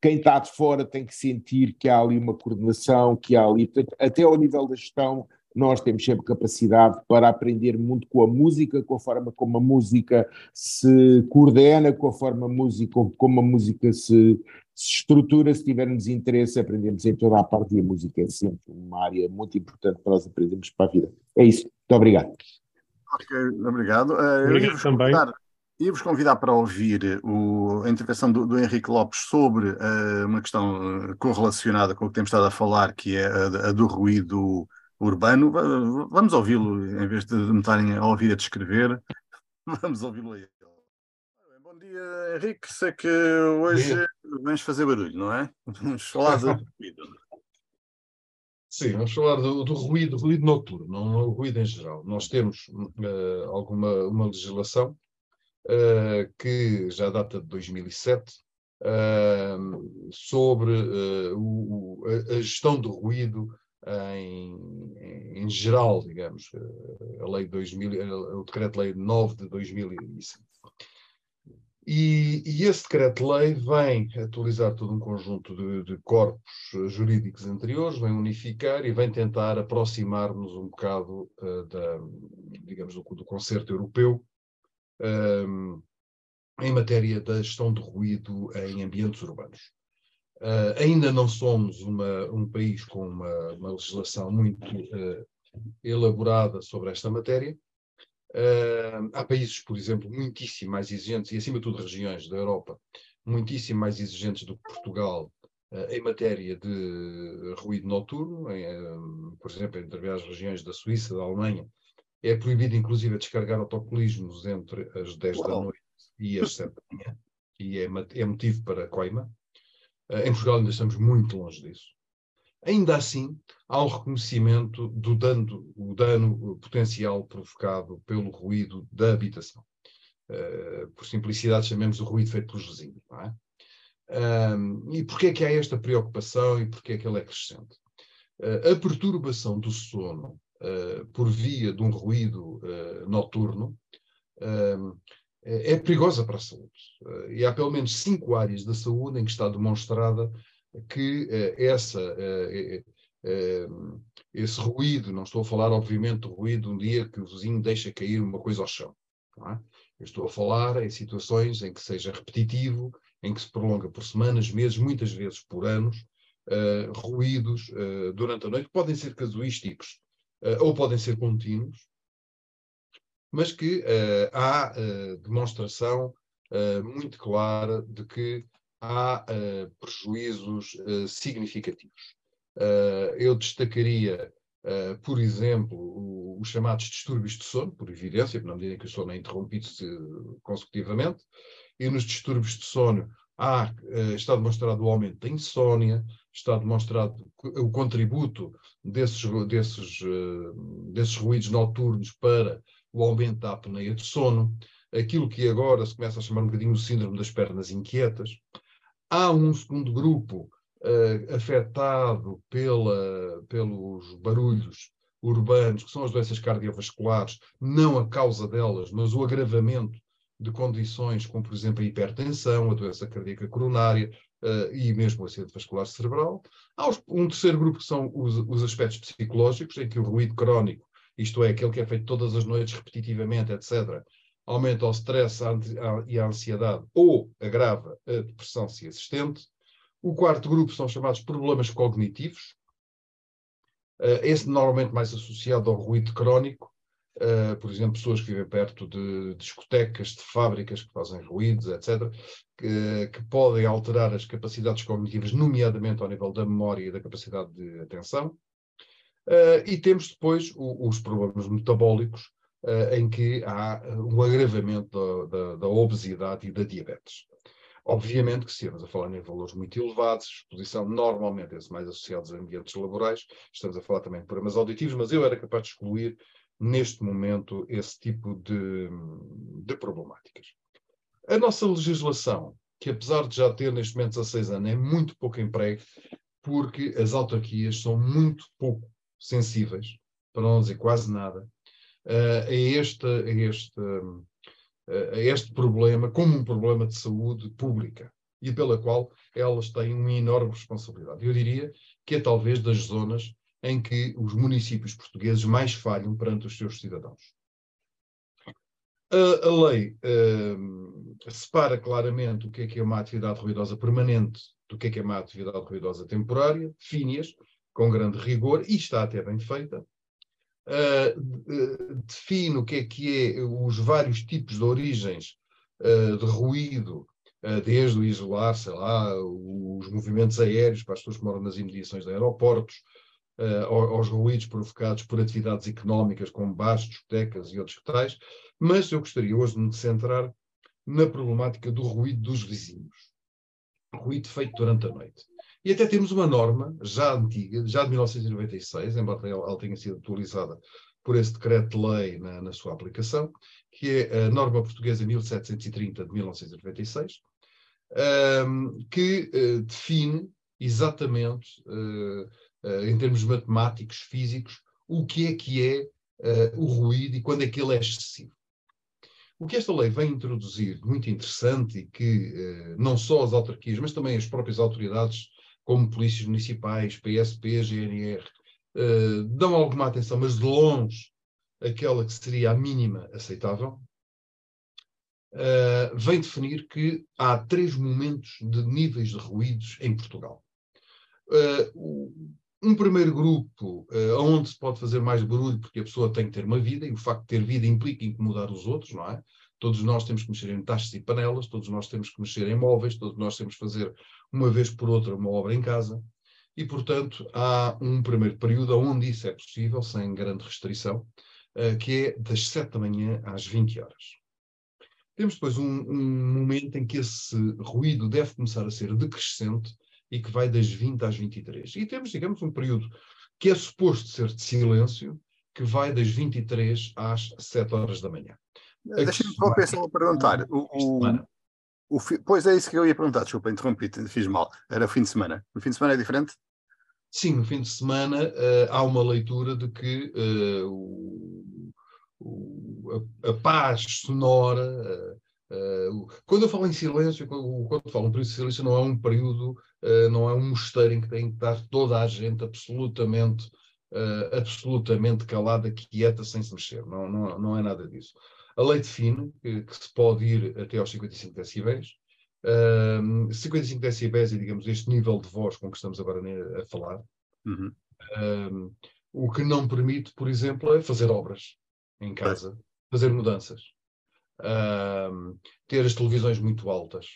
quem está de fora tem que sentir que há ali uma coordenação, que há ali, portanto, até ao nível da gestão, nós temos sempre capacidade para aprender muito com a música, com a forma como a música se coordena, com a forma música, como a música se, se estrutura, se tivermos interesse, aprendemos em toda a parte e a música é sempre uma área muito importante para nós aprendermos para a vida. É isso. Muito obrigado. Ok, obrigado. Uh, obrigado também. Ia-vos convidar para ouvir o, a intervenção do, do Henrique Lopes sobre uh, uma questão correlacionada com o que temos estado a falar, que é a, a do ruído urbano. Vamos ouvi-lo, em vez de me estarem a ouvir a descrever, vamos ouvi-lo aí. Bom dia, Henrique. Sei que hoje vamos fazer barulho, não é? Vamos falar do ruído. Sim, vamos falar do, do ruído, ruído noturno, não o ruído em geral. Nós temos uh, alguma uma legislação uh, que já data de 2007 uh, sobre o, a, a gestão do ruído em, em geral, digamos, a lei 2000, o decreto-lei 9 de 2005. E, e esse decreto-lei vem atualizar todo um conjunto de, de, corpos jurídicos anteriores, vem unificar e vem tentar aproximar-nos um bocado uh, da, digamos, do, do concerto europeu um, em matéria da gestão de ruído em ambientes urbanos. Uh, ainda não somos uma, um país com uma, uma legislação muito uh, elaborada sobre esta matéria. Uh, há países, por exemplo, muitíssimo mais exigentes, e acima de tudo regiões da Europa, muitíssimo mais exigentes do que Portugal em matéria de ruído noturno. Em, por exemplo, em determinadas regiões da Suíça, da Alemanha, é proibido inclusive descarregar autocolismos entre as 10 da noite e as 7 da manhã, e é, é motivo para coima. Eh, em Portugal ainda estamos muito longe disso. Ainda assim, há um reconhecimento do dano, o dano potencial provocado pelo ruído da habitação. Uh, por simplicidade, chamemos o ruído feito pelos vizinhos. Não é? Um, e porquê é que há esta preocupação e porquê é que ela é crescente? Uh, a perturbação do sono uh, por via de um ruído noturno é, é perigosa para a saúde. Eh, e há pelo menos cinco áreas da saúde em que está demonstrada que eh, essa, eh, esse ruído, não estou a falar, obviamente, do ruído um dia que o vizinho deixa cair uma coisa ao chão. É? Eu estou a falar em situações em que seja repetitivo, em que se prolonga por semanas, meses, muitas vezes por anos, ruídos durante a noite, podem ser casuísticos ou podem ser contínuos, mas que uh, há uh, demonstração uh, muito clara de que há prejuízos significativos. eu destacaria, por exemplo, os chamados distúrbios de sono, por evidência, na medida em que o sono é interrompido consecutivamente, e nos distúrbios de sono há, está demonstrado o aumento da insónia, está demonstrado o contributo desses, desses, desses ruídos noturnos para o aumento da apneia de sono, aquilo que agora se começa a chamar um bocadinho o síndrome das pernas inquietas. Há um segundo grupo uh, afetado pela, pelos barulhos urbanos, que são as doenças cardiovasculares, não a causa delas, mas o agravamento de condições como, por exemplo, a hipertensão, a doença cardíaca coronária uh, e mesmo o acidente vascular cerebral. Há um terceiro grupo que são os, os aspectos psicológicos, em que o ruído crónico isto é, aquele que é feito todas as noites repetitivamente, etc., aumenta o stress e a ansiedade ou agrava a depressão se existente. O quarto grupo são chamados problemas cognitivos, uh, esse normalmente mais associado ao ruído crónico, uh, por exemplo, pessoas que vivem perto de discotecas, de fábricas que fazem ruídos, etc., que, que, podem alterar as capacidades cognitivas, nomeadamente ao nível da memória e da capacidade de atenção. Uh, e temos depois o, os problemas metabólicos, uh, em que há um agravamento da, da, da, obesidade e da diabetes. Obviamente que se estamos a falar em valores muito elevados, exposição normalmente esses mais associados a ambientes laborais, estamos a falar também de problemas auditivos, mas eu era capaz de excluir neste momento esse tipo de, de problemáticas. A nossa legislação, que apesar de já ter neste momento 16 anos, é muito pouco emprego, porque as autarquias são muito pouco sensíveis, para não dizer quase nada, uh, a, este, a, este, uh, a este problema como um problema de saúde pública e pela qual elas têm uma enorme responsabilidade. Eu diria que é talvez das zonas em que os municípios portugueses mais falham perante os seus cidadãos. A, a lei uh, separa claramente o que é que é uma atividade ruidosa permanente do que é que é uma atividade ruidosa temporária, define-as com grande rigor, e está até bem feita. Uh, define o que é que é os vários tipos de origens uh, de ruído, uh, desde o isolar, sei lá, os movimentos aéreos para as pessoas que moram nas imediações de aeroportos, aos ruídos provocados por atividades económicas como bares, discotecas e outros que tais, mas eu gostaria hoje de me centrar na problemática do ruído dos vizinhos. Ruído feito durante a noite. E até temos uma norma já antiga, já de 1996, embora ela tenha sido atualizada por esse decreto-lei na, na, sua aplicação, que é a norma portuguesa 1730 de 1996, um, que uh, define exatamente, uh, uh, em termos matemáticos, físicos, o que é que é o ruído e quando é que ele é excessivo. O que esta lei vem introduzir, muito interessante, e que não só as autarquias, mas também as próprias autoridades como polícias municipais, PSP, GNR, uh, dão alguma atenção, mas de longe aquela que seria a mínima aceitável, uh, vem definir que há três momentos de níveis de ruídos em Portugal. Uh, um primeiro grupo, uh, onde se pode fazer mais barulho, porque a pessoa tem que ter uma vida, e o facto de ter vida implica incomodar os outros, não é? Todos nós temos que mexer em taxas e panelas, todos nós temos que mexer em móveis, todos nós temos que fazer uma vez por outra uma obra em casa. E, portanto, há um primeiro período onde isso é possível, sem grande restrição, uh, que é das 7 da manhã às 20 horas. Temos depois um, um, momento em que esse ruído deve começar a ser decrescente e que vai das 20 às 23. E temos, digamos, um período que é suposto ser de silêncio, que vai das 23 às 7 horas da manhã. Deixa-me só pensar a perguntar. O, o, o, pois é isso que eu ia perguntar, desculpa, interrompi, fiz mal. Era o fim de semana. No fim de semana é diferente? Sim, no fim de semana uh, há uma leitura de que uh, o, a, a, paz sonora. Uh, quando eu falo em silêncio, quando, quando falo em período de silêncio, não é um período, não é um mosteiro em que tem que estar toda a gente absolutamente, absolutamente calada, quieta, sem se mexer. Não, não, não é nada disso. A lei define que, que se pode ir até aos 55 decibéis. Um, 55 decibéis é, digamos, este nível de voz com que estamos agora a falar. Uhum. Um, o que não permite, por exemplo, é fazer obras em casa, fazer mudanças, um, ter as televisões muito altas,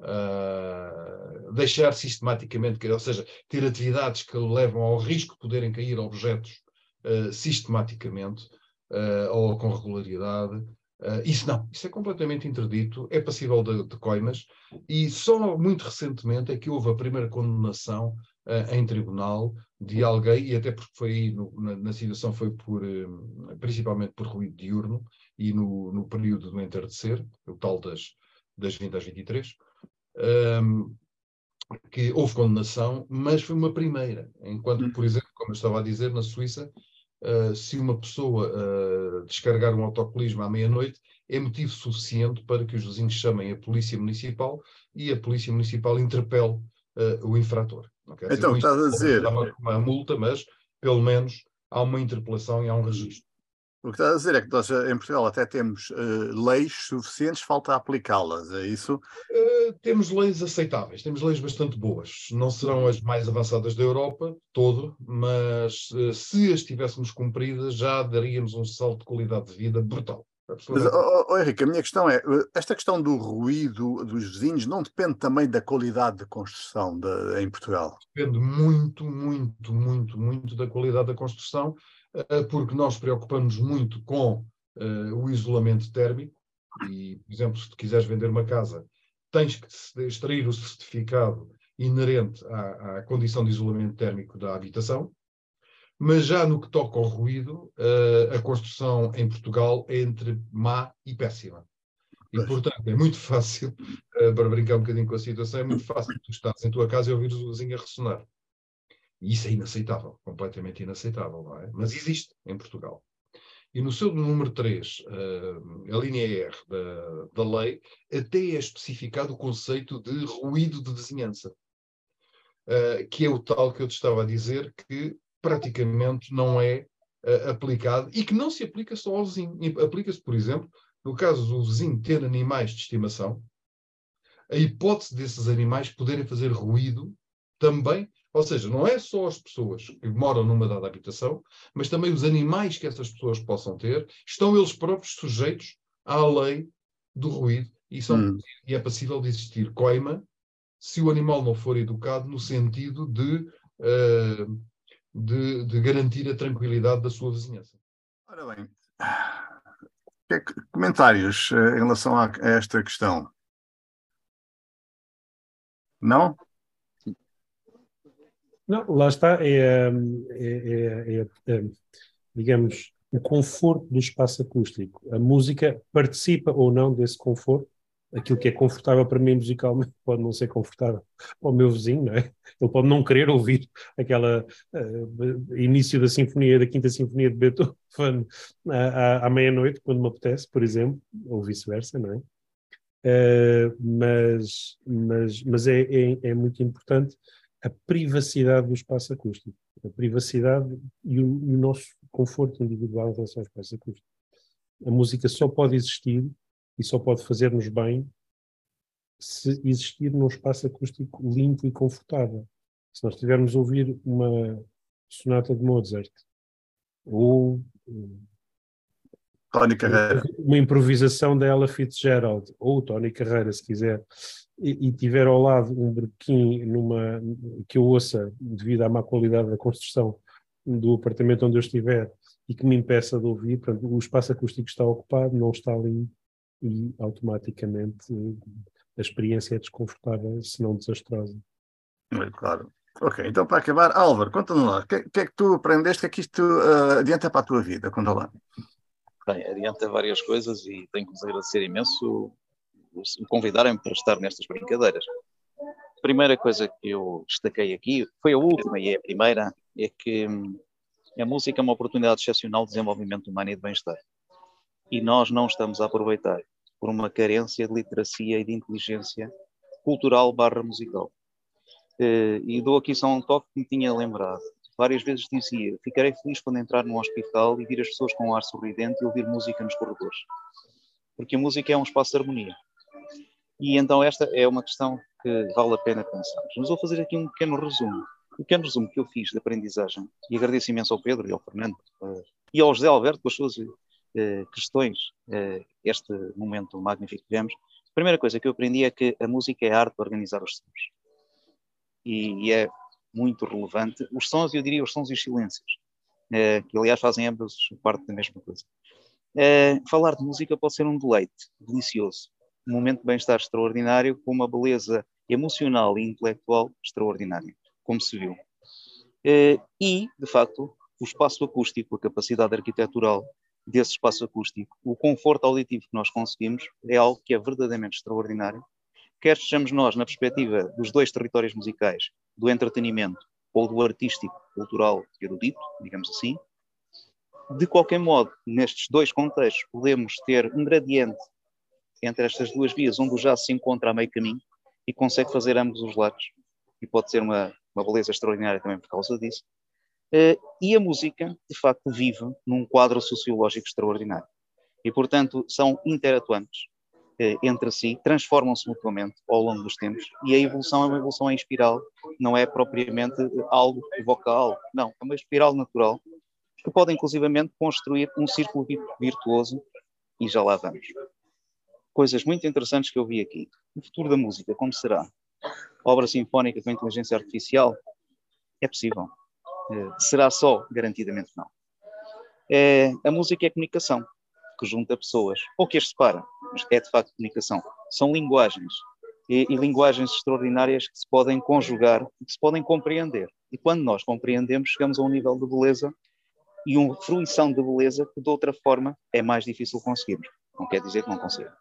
uh, deixar sistematicamente, ou seja, ter atividades que levam ao risco de poderem cair objetos uh, sistematicamente uh, ou com regularidade, Uh, isso não, isso é completamente interdito, é passível de, de, coimas, e só muito recentemente é que houve a primeira condenação uh, em tribunal de alguém, e até porque foi aí, no, na, na, situação foi por, uh, principalmente por ruído diurno, e no, no período do entardecer, o tal das, das 20 às 23, um, que houve condenação, mas foi uma primeira, enquanto, por exemplo, como eu estava a dizer, na Suíça, uh, se uma pessoa uh, descarregar um autocolismo à meia-noite, é motivo suficiente para que os vizinhos chamem a polícia municipal e a polícia municipal interpele uh, o infrator. então, dizer, estás a dizer. Uma, uma multa, mas pelo menos há uma interpelação e há um registro. O que estás a dizer é que nós em Portugal até temos uh, leis suficientes, falta aplicá-las, é isso? Uh, temos leis aceitáveis, temos leis bastante boas. Não serão as mais avançadas da Europa, todo, mas uh, se as tivéssemos cumpridas, já daríamos um salto de qualidade de vida brutal. Mas, oh, oh, Henrique, a minha questão é: esta questão do ruído dos vizinhos não depende também da qualidade de construção de, em Portugal? Depende muito, muito, muito, muito da qualidade da construção eh, porque nós preocupamos muito com uh, o isolamento térmico e, por exemplo, se tu quiseres vender uma casa, tens que extrair o certificado inerente à, à condição de isolamento térmico da habitação, mas já no que toca ao ruído, uh, a construção em Portugal é entre má e péssima. E, portanto, é muito fácil, uh, para brincar um bocadinho com a situação, é muito fácil tu estás em tua casa e ouvires o vizinho a ressonar. E isso é inaceitável, completamente inaceitável, não é? Mas existe em Portugal. E no seu número 3, uh, eh, a linha R da, da lei, até é especificado o conceito de ruído de vizinhança, uh, que é o tal que eu te estava a dizer que praticamente não é uh, aplicado e que não se aplica só ao vizinho. Aplica-se, por exemplo, no caso do vizinho ter animais de estimação, a hipótese desses animais poderem fazer ruído também, ou seja, não é só as pessoas que moram numa dada habitação, mas também os animais que essas pessoas possam ter, estão eles próprios sujeitos à lei do ruído e, são, hum. e é passível de existir coima se o animal não for educado no sentido de, uh, de, de, garantir a tranquilidade da sua vizinhança. Ora bem, comentários uh, em relação a esta questão? Não? Não, lá está, é, é, é, é, digamos, o conforto do espaço acústico. A música participa ou não desse conforto. Aquilo que é confortável para mim musicalmente pode não ser confortável para o meu vizinho, não é? Ele pode não querer ouvir aquela uh, início da sinfonia, da quinta sinfonia de Beethoven à, à meia-noite, quando me apetece, por exemplo, ou vice-versa, não é? Uh, mas mas, mas é, é, é, muito importante a privacidade do espaço acústico, a privacidade e o, e o, nosso conforto individual em relação ao espaço acústico. A música só pode existir e só pode fazer-nos bem se existir num espaço acústico limpo e confortável. Se nós tivermos a ouvir uma sonata de Mozart ou Tony Carreira. Uma improvisação da Ella Fitzgerald, ou Tony Carreira, se quiser, e, e tiver ao lado um brequim numa, que eu ouça devido à má qualidade da construção do apartamento onde eu estiver e que me impeça de ouvir, portanto, o espaço acústico está ocupado, não está ali e automaticamente a experiência é desconfortável, se não desastrosa. Claro. Ok, então para acabar, Álvaro, conta-nos lá, o que, que, é que tu aprendeste, o que é que isto uh, adianta para a tua vida? Conta lá. Bem, adianta várias coisas e tenho que vos agradecer imenso o convidarem-me para estar nestas brincadeiras. A primeira coisa que eu destaquei aqui, foi a última e é a primeira, é que hum, a música é uma oportunidade excepcional de desenvolvimento humano e de bem-estar. E nós não estamos a aproveitar por uma carência de literacia e de inteligência cultural barra musical. Eh, e dou aqui só um toque que me tinha lembrado várias vezes dizia: Ficarei feliz quando entrar num hospital e vir as pessoas com um ar sorridente e ouvir música nos corredores. Porque a música é um espaço de harmonia. E então esta é uma questão que vale a pena pensar. Mas vou fazer aqui um pequeno resumo. Um pequeno resumo que eu fiz de aprendizagem, e agradeço imenso ao Pedro e ao Fernando, uh, e ao José Alberto com as suas uh, questões, uh, este momento magnífico que tivemos. A primeira coisa que eu aprendi é que a música é a arte de organizar os sons. E, e é muito relevante. Os sons, eu diria os sons e os silêncios, eh, que aliás fazem ambos parte da mesma coisa. Eh, falar de música pode ser um deleite delicioso, um momento de bem-estar extraordinário, com uma beleza emocional e intelectual extraordinária, como se viu. Eh, e, de facto, o espaço acústico, a capacidade arquitetural desse espaço acústico, o conforto auditivo que nós conseguimos, é algo que é verdadeiramente extraordinário. Quer estejamos nós na perspectiva dos dois territórios musicais, do entretenimento ou do artístico, cultural e erudito, digamos assim. De qualquer modo, nestes dois contextos, podemos ter um gradiente entre estas duas vias, onde o jazz se encontra a meio caminho e consegue fazer ambos os lados, e pode ser uma, uma beleza extraordinária também por causa disso. Uh, e a música, de facto, vive num quadro sociológico extraordinário. E, portanto, são interatuantes eh, entre si, transformam-se mutuamente ao longo dos tempos e a evolução é uma evolução em espiral, não é propriamente algo que evoca algo, não, é uma espiral natural que pode inclusivamente construir um círculo virtuoso e já lá vamos. Coisas muito interessantes que eu vi aqui. O futuro da música, como será? Obra sinfónica com inteligência artificial? É possível. Eh, será só? Garantidamente não. É, a música é comunicação que junta pessoas, ou que as separa, mas é de facto comunicação. São linguagens, e, e, linguagens extraordinárias que se podem conjugar e que se podem compreender. E quando nós compreendemos, chegamos a um nível de beleza e uma fruição de beleza que de outra forma é mais difícil conseguirmos. Não quer dizer que não conseguimos.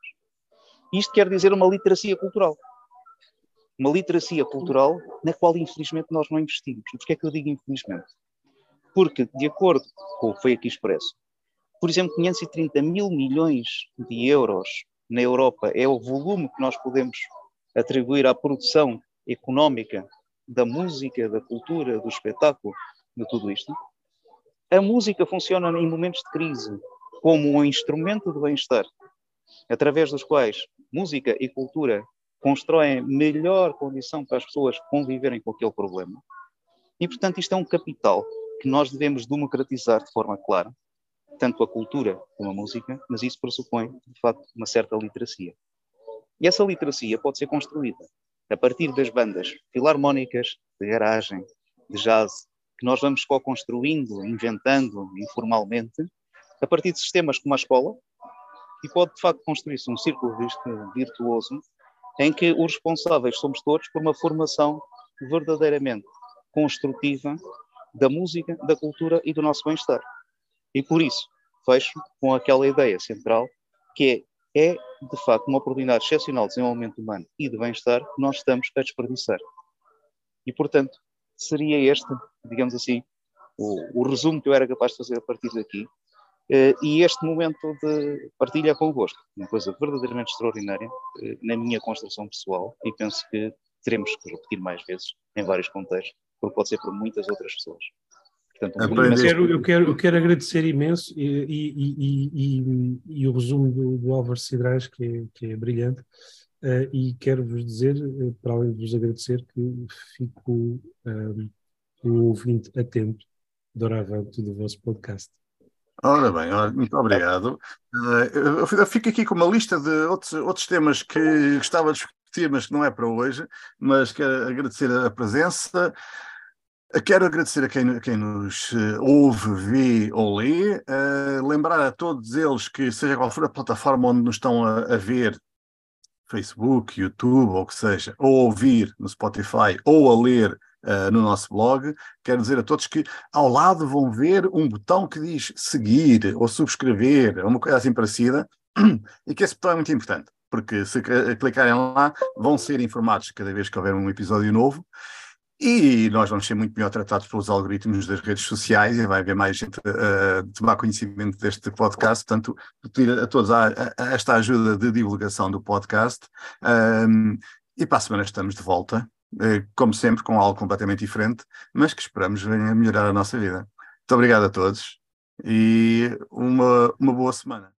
Isto quer dizer uma literacia cultural. Uma literacia cultural na qual, infelizmente, nós não investimos. E porquê é que eu digo infelizmente? Porque, de acordo com o que foi aqui expresso, por exemplo, 530 mil milhões de euros na Europa é o volume que nós podemos atribuir à produção económica da música, da cultura, do espetáculo de tudo isto. A música funciona em momentos de crise como um instrumento de bem-estar, através dos quais música e cultura constroem melhor condição para as pessoas conviverem com aquele problema. E, portanto, isto é um capital que nós devemos democratizar de forma clara, tanto a cultura como a música, mas isso pressupõe, de facto, uma certa literacia. E essa literacia pode ser construída a partir das bandas filarmónicas, de garagem, de jazz, que nós vamos co-construindo, inventando informalmente, a partir de sistemas como a escola, e pode de facto construir-se um círculo virtuoso em que os responsáveis somos todos por uma formação verdadeiramente construtiva da música, da cultura e do nosso bem-estar. E por isso, fecho com aquela ideia central que é, é de facto uma oportunidade excepcional de desenvolvimento humano e de bem-estar que nós estamos a desperdiçar. E portanto, seria este, digamos assim, o, o resumo que eu era capaz de fazer a partir daqui, Uh, e este momento de partilha convosco, uma coisa verdadeiramente extraordinária uh, na minha construção pessoal e penso que teremos que repetir mais vezes em vários contextos, porque pode ser por muitas outras pessoas. Portanto, um eu, quero, eu, quero, eu quero agradecer imenso e, e, e, e o resumo do, do Álvaro Cidrais, que é, que é brilhante, uh, e quero-vos dizer, para além de vos agradecer, que fico um, um ouvinte atento, doravante do vosso podcast. Ora bem, muito obrigado. Uh, eu fico aqui com uma lista de outros, outros temas que gostava de discutir, mas que não é para hoje, mas quero agradecer a presença. Quero agradecer a quem, a quem nos eh, ouve, vê ou lê. Uh, lembrar a todos eles que, seja qual for a plataforma onde nos estão a, a ver, Facebook, YouTube, ou o que seja, ou a ouvir no Spotify, ou a ler uh, no nosso blog. Quero dizer a todos que ao lado vão ver um botão que diz seguir ou subscrever, uma coisa assim parecida, e que esse botão é muito importante, porque se clicarem lá vão ser informados cada vez que houver um episódio novo. E nós vamos ser muito melhor tratados pelos algoritmos das redes sociais e vai haver mais gente a, tomar conhecimento deste podcast. Portanto, pedir a todos a, a, esta ajuda de divulgação do podcast. Um, e para a semana estamos de volta eh, como sempre, com algo completamente diferente, mas que esperamos venha melhorar a nossa vida. Muito obrigado a todos e uma, uma boa semana.